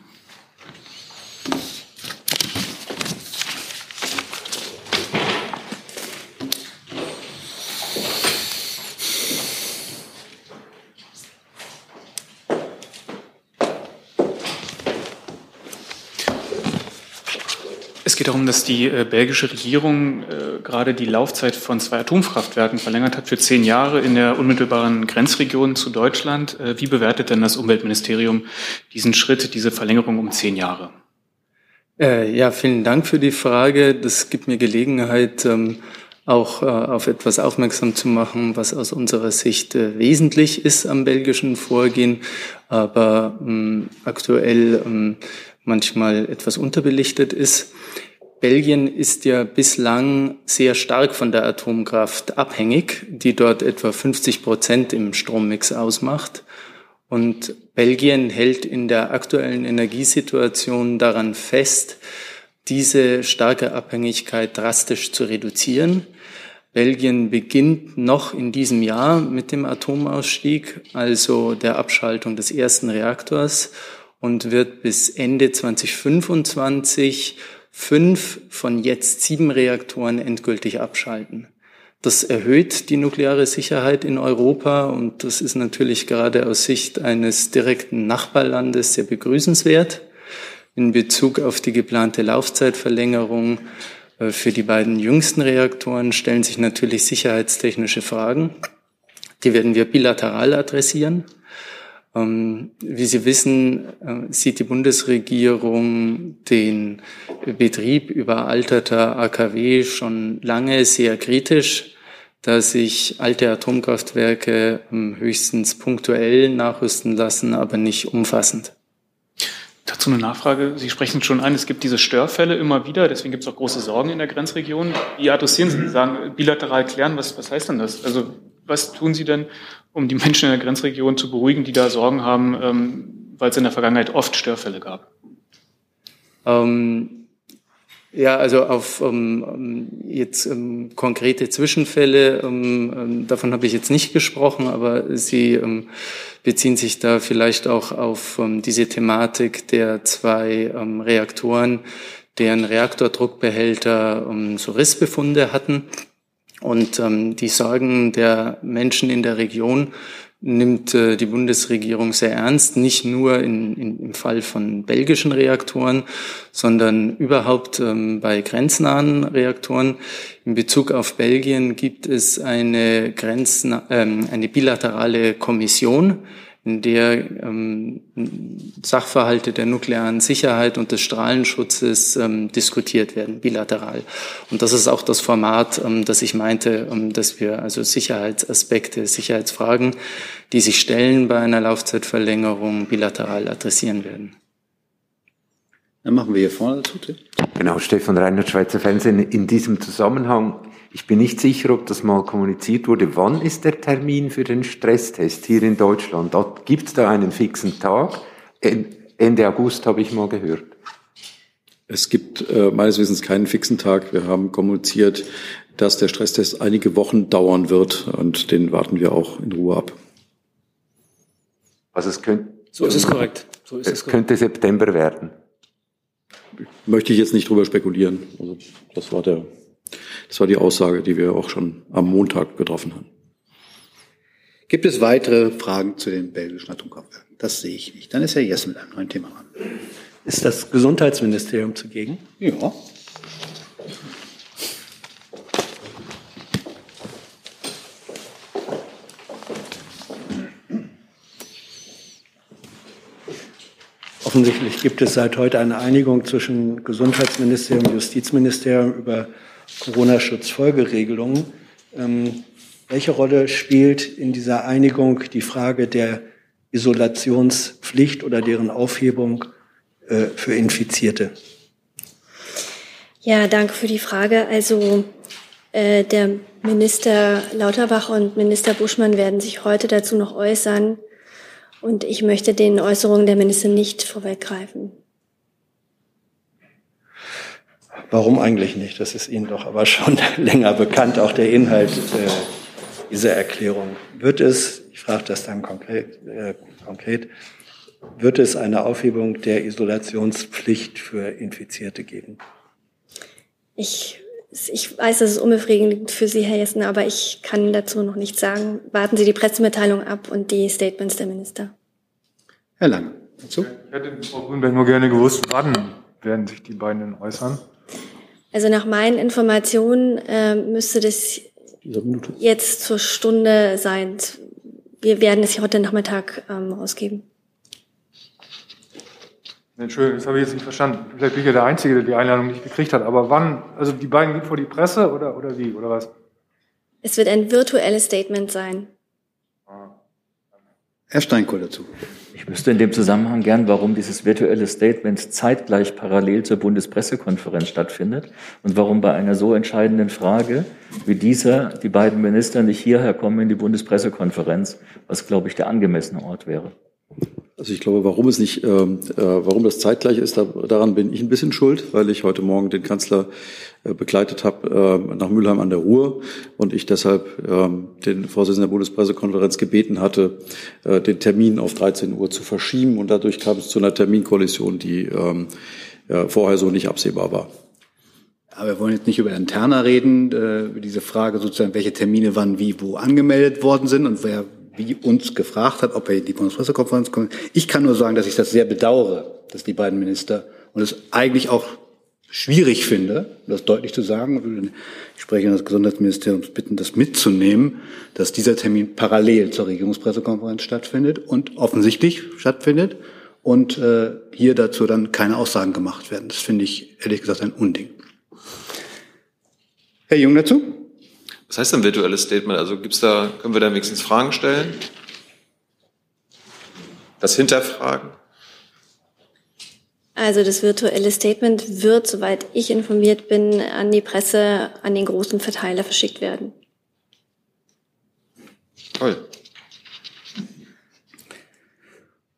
[SPEAKER 16] Es geht darum, dass die äh, belgische Regierung äh, gerade die Laufzeit von zwei Atomkraftwerken verlängert hat für zehn Jahre in der unmittelbaren Grenzregion zu Deutschland. Äh, wie bewertet denn das Umweltministerium diesen Schritt, diese Verlängerung um zehn Jahre?
[SPEAKER 21] Äh, ja, vielen Dank für die Frage. Das gibt mir Gelegenheit, ähm, auch äh, auf etwas aufmerksam zu machen, was aus unserer Sicht äh, wesentlich ist am belgischen Vorgehen, aber ähm, aktuell ähm, manchmal etwas unterbelichtet ist. Belgien ist ja bislang sehr stark von der Atomkraft abhängig, die dort etwa 50 Prozent im Strommix ausmacht. Und Belgien hält in der aktuellen Energiesituation daran fest, diese starke Abhängigkeit drastisch zu reduzieren. Belgien beginnt noch in diesem Jahr mit dem Atomausstieg, also der Abschaltung des ersten Reaktors und wird bis Ende 2025 fünf von jetzt sieben Reaktoren endgültig abschalten. Das erhöht die nukleare Sicherheit in Europa und das ist natürlich gerade aus Sicht eines direkten Nachbarlandes sehr begrüßenswert. In Bezug auf die geplante Laufzeitverlängerung äh, für die beiden jüngsten Reaktoren stellen sich natürlich sicherheitstechnische Fragen. Die werden wir bilateral adressieren. Ähm, wie Sie wissen, äh, sieht die Bundesregierung den Betrieb überalterter AKW schon lange sehr kritisch, da sich alte Atomkraftwerke ähm, höchstens punktuell nachrüsten lassen, aber nicht umfassend.
[SPEAKER 16] Dazu eine Nachfrage. Sie sprechen schon an, es gibt diese Störfälle immer wieder, deswegen gibt es auch große Sorgen in der Grenzregion. Wie adressieren Sie? Sie sagen, bilateral klären, was, was heißt denn das? Also was tun Sie denn, um die Menschen in der Grenzregion zu beruhigen, die da Sorgen haben, ähm, weil es in der Vergangenheit oft Störfälle gab?
[SPEAKER 21] Ähm, Ja, also auf ähm, jetzt ähm, konkrete Zwischenfälle, ähm, ähm davon habe ich jetzt nicht gesprochen, aber Sie ähm, beziehen sich da vielleicht auch auf diese Thematik der zwei Reaktoren, deren Reaktordruckbehälter so Rissbefunde hatten. Und die Sorgen der Menschen in der Region nimmt äh, die Bundesregierung sehr ernst, nicht nur in, in, im Fall von belgischen Reaktoren, sondern überhaupt ähm, bei grenznahen Reaktoren. In Bezug auf Belgien gibt es eine, Grenzen, ähm, eine bilaterale Kommission, in der ähm, Sachverhalte der nuklearen Sicherheit und des Strahlenschutzes ähm, diskutiert werden, bilateral. Und das ist auch das Format, ähm, das ich meinte, ähm, dass wir also Sicherheitsaspekte, Sicherheitsfragen, die sich stellen bei einer Laufzeitverlängerung, bilateral adressieren werden.
[SPEAKER 1] Dann machen wir hier vorne dazu.
[SPEAKER 22] Genau, Stefan Reinhardt, Schweizer Fernsehen. In diesem Zusammenhang ich bin nicht sicher, ob das mal kommuniziert wurde. Wann ist der Termin für den Stresstest hier in Deutschland? Gibt es da einen fixen Tag? Ende August habe ich mal gehört.
[SPEAKER 2] Es gibt äh, meines Wissens keinen fixen Tag. Wir haben kommuniziert, dass der Stresstest einige Wochen dauern wird und den warten wir auch in Ruhe ab.
[SPEAKER 22] Also es könnte,
[SPEAKER 14] so ist es korrekt. So ist
[SPEAKER 22] es, es könnte September werden.
[SPEAKER 2] Möchte ich jetzt nicht drüber spekulieren. Also das war der das war die Aussage, die wir auch schon am Montag getroffen haben.
[SPEAKER 1] Gibt es weitere Fragen zu den belgischen Atomkraftwerken? Das sehe ich nicht. Dann ist Herr Jessen mit einem neuen Thema dran.
[SPEAKER 4] Ist das Gesundheitsministerium zugegen?
[SPEAKER 1] Ja.
[SPEAKER 4] Offensichtlich gibt es seit heute eine Einigung zwischen Gesundheitsministerium und Justizministerium über Corona-Schutzfolgeregelungen. Ähm, welche Rolle spielt in dieser Einigung die Frage der Isolationspflicht oder deren Aufhebung äh, für Infizierte?
[SPEAKER 23] Ja, danke für die Frage. Also äh, der Minister Lauterbach und Minister Buschmann werden sich heute dazu noch äußern. Und ich möchte den Äußerungen der Minister nicht vorweggreifen.
[SPEAKER 4] Warum eigentlich nicht? Das ist Ihnen doch aber schon länger bekannt, auch der Inhalt äh, dieser Erklärung. Wird es, ich frage das dann konkret, äh, konkret, wird es eine Aufhebung der Isolationspflicht für Infizierte geben?
[SPEAKER 23] Ich, ich weiß, das ist unbefriedigend für Sie, Herr Jessen, aber ich kann dazu noch nichts sagen. Warten Sie die Pressemitteilung ab und die Statements der Minister.
[SPEAKER 1] Herr Lang, dazu?
[SPEAKER 19] Ich hätte Frau Grünberg nur gerne gewusst, wann werden sich die beiden äußern?
[SPEAKER 23] Also nach meinen Informationen äh, müsste das jetzt zur Stunde sein. Wir werden es heute Nachmittag ähm, rausgeben.
[SPEAKER 19] Entschuldigung, das habe ich jetzt nicht verstanden. Vielleicht bin ich ja der Einzige, der die Einladung nicht gekriegt hat. Aber wann? Also die beiden gehen vor die Presse oder, oder wie? Oder was?
[SPEAKER 23] Es wird ein virtuelles Statement sein.
[SPEAKER 1] Herr Steinkohl dazu.
[SPEAKER 15] Ich wüsste in dem Zusammenhang gern, warum dieses virtuelle Statement zeitgleich parallel zur Bundespressekonferenz stattfindet und warum bei einer so entscheidenden Frage wie dieser die beiden Minister nicht hierher kommen in die Bundespressekonferenz, was, glaube ich, der angemessene Ort wäre.
[SPEAKER 2] Also ich glaube, warum es nicht, ähm, äh, warum das zeitgleich ist, da, daran bin ich ein bisschen schuld, weil ich heute Morgen den Kanzler äh, begleitet habe äh, nach Mülheim an der Ruhr und ich deshalb äh, den Vorsitzenden der Bundespressekonferenz gebeten hatte, äh, den Termin auf 13 Uhr zu verschieben und dadurch kam es zu einer Terminkollision, die ähm, ja, vorher so nicht absehbar war.
[SPEAKER 1] Aber wir wollen jetzt nicht über Interna reden, äh, diese Frage sozusagen, welche Termine wann wie wo angemeldet worden sind und wer wie uns gefragt hat, ob er in die Bundespressekonferenz kommt. Ich kann nur sagen, dass ich das sehr bedauere, dass die beiden Minister und es eigentlich auch schwierig finde, das deutlich zu sagen, ich spreche des Gesundheitsministeriums bitten, das mitzunehmen, dass dieser Termin parallel zur Regierungspressekonferenz stattfindet und offensichtlich stattfindet und äh, hier dazu dann keine Aussagen gemacht werden. Das finde ich ehrlich gesagt ein Unding. Herr Jung dazu?
[SPEAKER 7] Was heißt denn virtuelles Statement? Also gibt's da, können wir da wenigstens Fragen stellen? Das Hinterfragen?
[SPEAKER 23] Also das virtuelle Statement wird, soweit ich informiert bin, an die Presse, an den großen Verteiler verschickt werden.
[SPEAKER 1] Toll.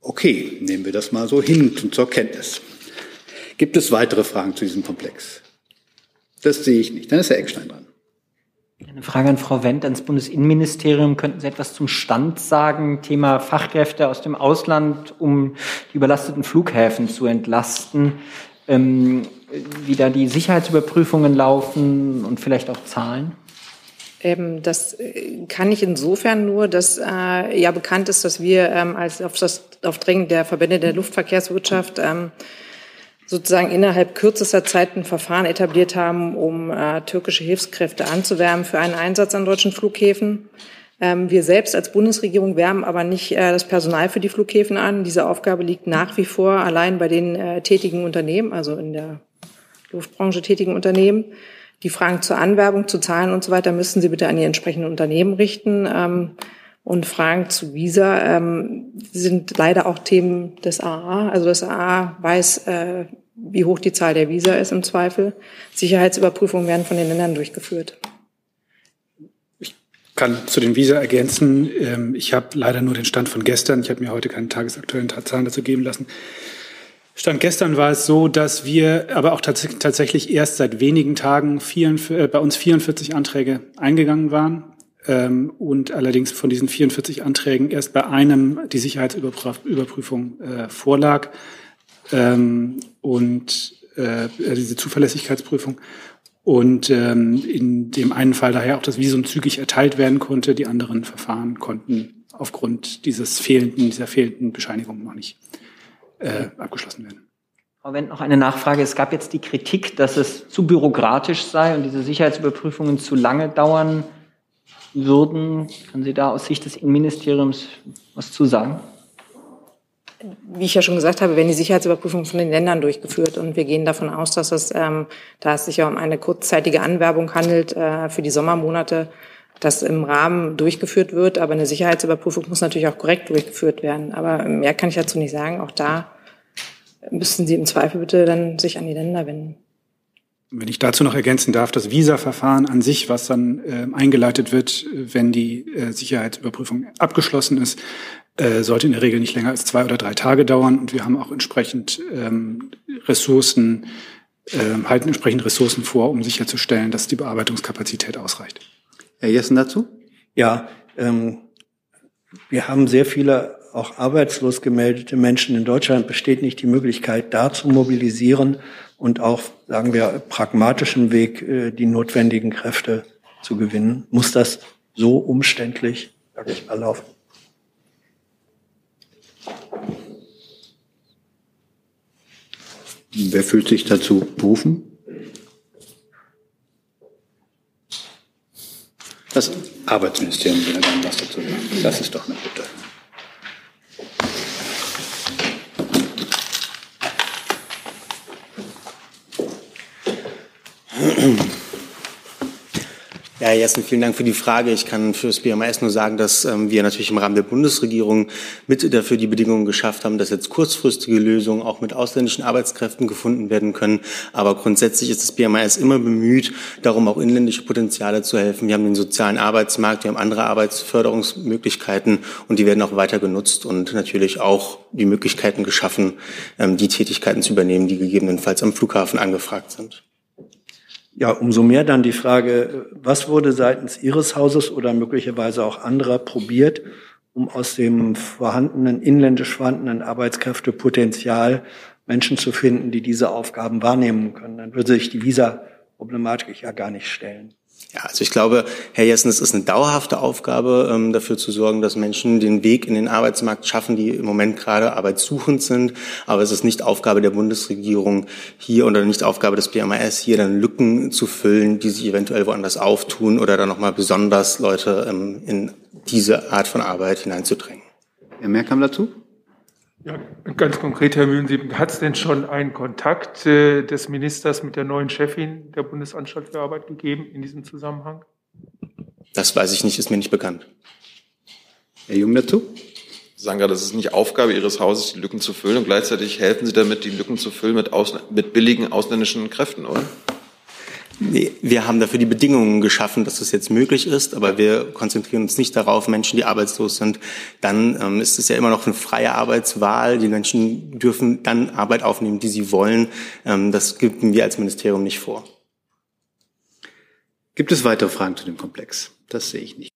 [SPEAKER 1] Okay, nehmen wir das mal so hin und zur Kenntnis. Gibt es weitere Fragen zu diesem Komplex? Das sehe ich nicht. Dann ist Herr Eckstein dran.
[SPEAKER 10] Eine Frage an Frau Wendt ans Bundesinnenministerium. Könnten Sie etwas zum Stand sagen? Thema Fachkräfte aus dem Ausland, um die überlasteten Flughäfen zu entlasten. Ähm, wie da die Sicherheitsüberprüfungen laufen und vielleicht auch Zahlen?
[SPEAKER 5] Ähm, das äh, kann ich insofern nur, dass äh, ja bekannt ist, dass wir ähm, als auf das auf Drängen der Verbände der Luftverkehrswirtschaft ähm, sozusagen innerhalb kürzester Zeit ein Verfahren etabliert haben, um äh, türkische Hilfskräfte anzuwärmen für einen Einsatz an deutschen Flughäfen. Ähm, wir selbst als Bundesregierung wärmen aber nicht äh, das Personal für die Flughäfen an. Diese Aufgabe liegt nach wie vor allein bei den äh, tätigen Unternehmen, also in der Luftbranche tätigen Unternehmen. Die Fragen zur Anwerbung, zu Zahlen und so weiter müssen Sie bitte an die entsprechenden Unternehmen richten. Ähm, und Fragen zu Visa ähm, sind leider auch Themen des AA. Also das AA weiß, äh, wie hoch die Zahl der Visa ist im Zweifel. Sicherheitsüberprüfungen werden von den Ländern durchgeführt.
[SPEAKER 6] Ich kann zu den Visa ergänzen. Ähm, ich habe leider nur den Stand von gestern. Ich habe mir heute keine tagesaktuellen Zahlen dazu geben lassen. Stand gestern war es so, dass wir aber auch tats tatsächlich erst seit wenigen Tagen 44, äh, bei uns 44 Anträge eingegangen waren ähm, und allerdings von diesen 44 Anträgen erst bei einem die Sicherheitsüberprüfung äh, vorlag ähm, und äh, diese Zuverlässigkeitsprüfung und ähm, in dem einen Fall daher auch das Visum zügig erteilt werden konnte. Die anderen Verfahren konnten aufgrund dieses fehlenden, dieser fehlenden Bescheinigung noch nicht äh, abgeschlossen werden.
[SPEAKER 10] Frau Wendt, noch eine Nachfrage. Es gab jetzt die Kritik, dass es zu bürokratisch sei und diese Sicherheitsüberprüfungen zu lange dauern würden. Können Sie da aus Sicht des Innenministeriums was zu sagen?
[SPEAKER 5] Wie ich ja schon gesagt habe, werden die Sicherheitsüberprüfungen von den Ländern durchgeführt und wir gehen davon aus, dass es, ähm, da es sich ja um eine kurzzeitige Anwerbung handelt äh, für die Sommermonate, das im Rahmen durchgeführt wird. Aber eine Sicherheitsüberprüfung muss natürlich auch korrekt durchgeführt werden. Aber mehr kann ich dazu nicht sagen. Auch da müssten Sie im Zweifel bitte dann sich an die Länder wenden.
[SPEAKER 6] Wenn ich dazu noch ergänzen darf, das Visa-Verfahren an sich, was dann äh, eingeleitet wird, wenn die äh, Sicherheitsüberprüfung abgeschlossen ist, äh, sollte in der Regel nicht länger als zwei oder drei Tage dauern. Und wir haben auch entsprechend ähm, Ressourcen, äh, halten entsprechend Ressourcen vor, um sicherzustellen, dass die Bearbeitungskapazität ausreicht.
[SPEAKER 1] Herr Jessen dazu?
[SPEAKER 4] Ja, ähm, wir haben sehr viele auch arbeitslos gemeldete Menschen in Deutschland. Besteht nicht die Möglichkeit, da zu mobilisieren und auch, sagen wir, pragmatischen Weg äh, die notwendigen Kräfte zu gewinnen? Muss das so umständlich, sage ich mal, laufen?
[SPEAKER 1] Wer fühlt sich dazu berufen? Das Arbeitsministerium will dann was dazu sagen. Das ist doch eine Bitte.
[SPEAKER 21] Herr Jessen, vielen Dank für die Frage. Ich kann für das BMAS nur sagen, dass ähm, wir natürlich im Rahmen der Bundesregierung mit dafür die Bedingungen geschafft haben, dass jetzt kurzfristige Lösungen auch mit ausländischen Arbeitskräften gefunden werden können. Aber grundsätzlich ist das BMAS immer bemüht, darum auch inländische Potenziale zu helfen. Wir haben den sozialen Arbeitsmarkt, wir haben andere Arbeitsförderungsmöglichkeiten und die werden auch weiter genutzt und natürlich auch die Möglichkeiten geschaffen, ähm, die Tätigkeiten zu übernehmen, die gegebenenfalls am Flughafen angefragt sind.
[SPEAKER 4] Ja, umso mehr dann die Frage, was wurde seitens Ihres Hauses oder möglicherweise auch anderer probiert, um aus dem vorhandenen, inländisch vorhandenen Arbeitskräftepotenzial Menschen zu finden, die diese Aufgaben wahrnehmen können. Dann würde sich die Visa-Problematik ja gar nicht stellen.
[SPEAKER 21] Ja, also ich glaube, Herr Jessen, es ist eine dauerhafte Aufgabe, ähm, dafür zu sorgen, dass Menschen den Weg in den Arbeitsmarkt schaffen, die im Moment gerade arbeitssuchend sind. Aber es ist nicht Aufgabe der Bundesregierung hier oder nicht Aufgabe des BMAS, hier dann Lücken zu füllen, die sich eventuell woanders auftun oder dann nochmal besonders Leute ähm, in diese Art von Arbeit hineinzudrängen.
[SPEAKER 1] Herr Merkam dazu?
[SPEAKER 19] Ja, ganz konkret, Herr Mühlensieben, hat es denn schon einen Kontakt äh, des Ministers mit der neuen Chefin der Bundesanstalt für Arbeit gegeben in diesem Zusammenhang?
[SPEAKER 21] Das weiß ich nicht, ist mir nicht bekannt.
[SPEAKER 1] Herr Jung dazu?
[SPEAKER 7] Sie sagen gerade, es ist nicht Aufgabe Ihres Hauses, die Lücken zu füllen und gleichzeitig helfen Sie damit, die Lücken zu füllen mit, Ausl mit billigen ausländischen Kräften, oder?
[SPEAKER 21] Wir haben dafür die Bedingungen geschaffen, dass das jetzt möglich ist, aber wir konzentrieren uns nicht darauf, Menschen, die arbeitslos sind. Dann ähm, ist es ja immer noch eine freie Arbeitswahl. Die Menschen dürfen dann Arbeit aufnehmen, die sie wollen. Ähm, das geben wir als Ministerium nicht vor.
[SPEAKER 1] Gibt es weitere Fragen zu dem Komplex? Das sehe ich nicht.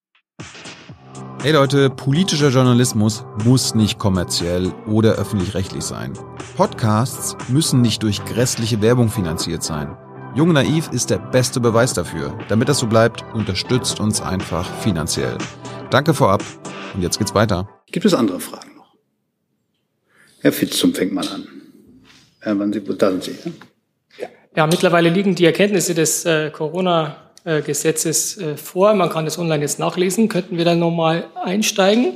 [SPEAKER 24] Hey Leute, politischer Journalismus muss nicht kommerziell oder öffentlich-rechtlich sein. Podcasts müssen nicht durch grässliche Werbung finanziert sein. Jung Naiv ist der beste Beweis dafür. Damit das so bleibt, unterstützt uns einfach finanziell. Danke vorab und jetzt geht's weiter.
[SPEAKER 1] Gibt es andere Fragen noch? Herr Fitzum fängt mal an. Herr, wann Sie, da sind Sie.
[SPEAKER 25] Ja? ja, mittlerweile liegen die Erkenntnisse des äh, Corona-Gesetzes äh, vor. Man kann das online jetzt nachlesen. Könnten wir dann nochmal einsteigen?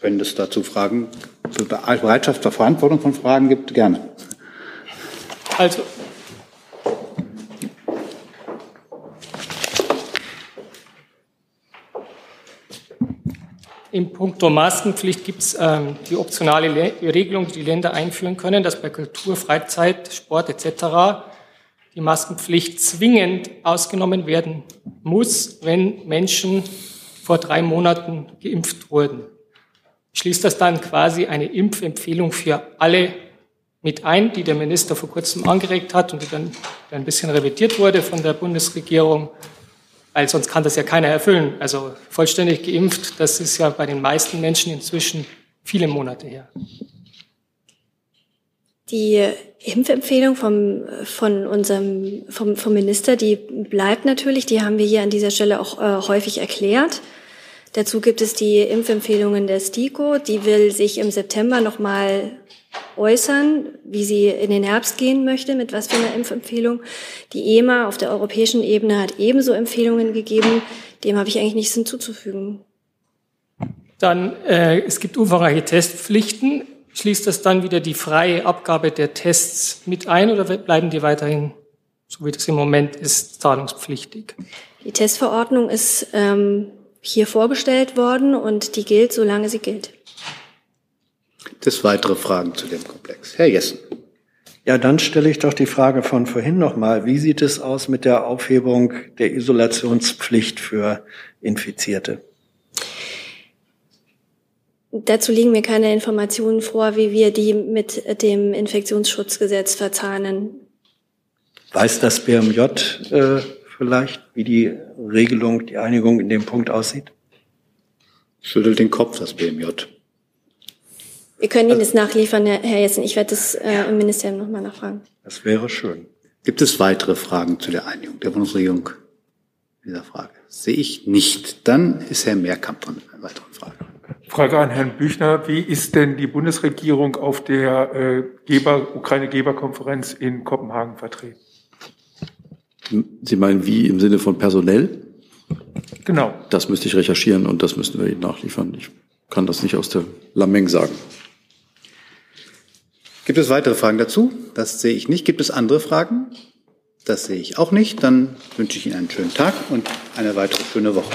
[SPEAKER 1] Wenn es dazu Fragen zur Bereitschaft zur Verantwortung von Fragen gibt, gerne.
[SPEAKER 25] Also, Im Punkto Maskenpflicht gibt es ähm, die optionale Le Regelung, die die Länder einführen können, dass bei Kultur, Freizeit, Sport etc. die Maskenpflicht zwingend ausgenommen werden muss, wenn Menschen vor drei Monaten geimpft wurden. Schließt das dann quasi eine Impfempfehlung für alle mit ein, die der Minister vor kurzem angeregt hat und die dann ein bisschen revidiert wurde von der Bundesregierung weil sonst kann das ja keiner erfüllen. Also vollständig geimpft, das ist ja bei den meisten Menschen inzwischen viele Monate her.
[SPEAKER 23] Die Impfempfehlung vom, von unserem, vom, vom Minister, die bleibt natürlich. Die haben wir hier an dieser Stelle auch äh, häufig erklärt. Dazu gibt es die Impfempfehlungen der STIKO. Die will sich im September nochmal äußern, wie sie in den Herbst gehen möchte, mit was für einer Impfempfehlung. Die EMA auf der europäischen Ebene hat ebenso Empfehlungen gegeben. Dem habe ich eigentlich nichts hinzuzufügen.
[SPEAKER 25] Dann, äh, es gibt umfangreiche Testpflichten. Schließt das dann wieder die freie Abgabe der Tests mit ein oder bleiben die weiterhin, so wie das im Moment ist, zahlungspflichtig?
[SPEAKER 23] Die Testverordnung ist ähm, hier vorgestellt worden und die gilt, solange sie gilt.
[SPEAKER 1] Gibt es weitere Fragen zu dem Komplex? Herr Jessen.
[SPEAKER 4] Ja, dann stelle ich doch die Frage von vorhin nochmal. Wie sieht es aus mit der Aufhebung der Isolationspflicht für Infizierte?
[SPEAKER 23] Dazu liegen mir keine Informationen vor, wie wir die mit dem Infektionsschutzgesetz verzahnen.
[SPEAKER 4] Weiß das BMJ äh, vielleicht, wie die Regelung, die Einigung in dem Punkt aussieht?
[SPEAKER 1] Schüttelt den Kopf, das BMJ.
[SPEAKER 23] Wir können Ihnen das nachliefern, Herr Jessen. Ich werde das äh, im Ministerium nochmal nachfragen.
[SPEAKER 4] Das wäre schön.
[SPEAKER 1] Gibt es weitere Fragen zu der Einigung der Bundesregierung dieser Frage? Sehe ich nicht. Dann ist Herr Mehrkamp von einer weiteren Frage.
[SPEAKER 19] Frage an Herrn Büchner. Wie ist denn die Bundesregierung auf der äh, Geber, Ukraine-Geberkonferenz in Kopenhagen vertreten?
[SPEAKER 2] Sie meinen wie im Sinne von personell?
[SPEAKER 19] Genau.
[SPEAKER 2] Das müsste ich recherchieren und das müssten wir Ihnen nachliefern. Ich kann das nicht aus der Lameng sagen.
[SPEAKER 1] Gibt es weitere Fragen dazu? Das sehe ich nicht. Gibt es andere Fragen? Das sehe ich auch nicht. Dann wünsche ich Ihnen einen schönen Tag und eine weitere schöne Woche.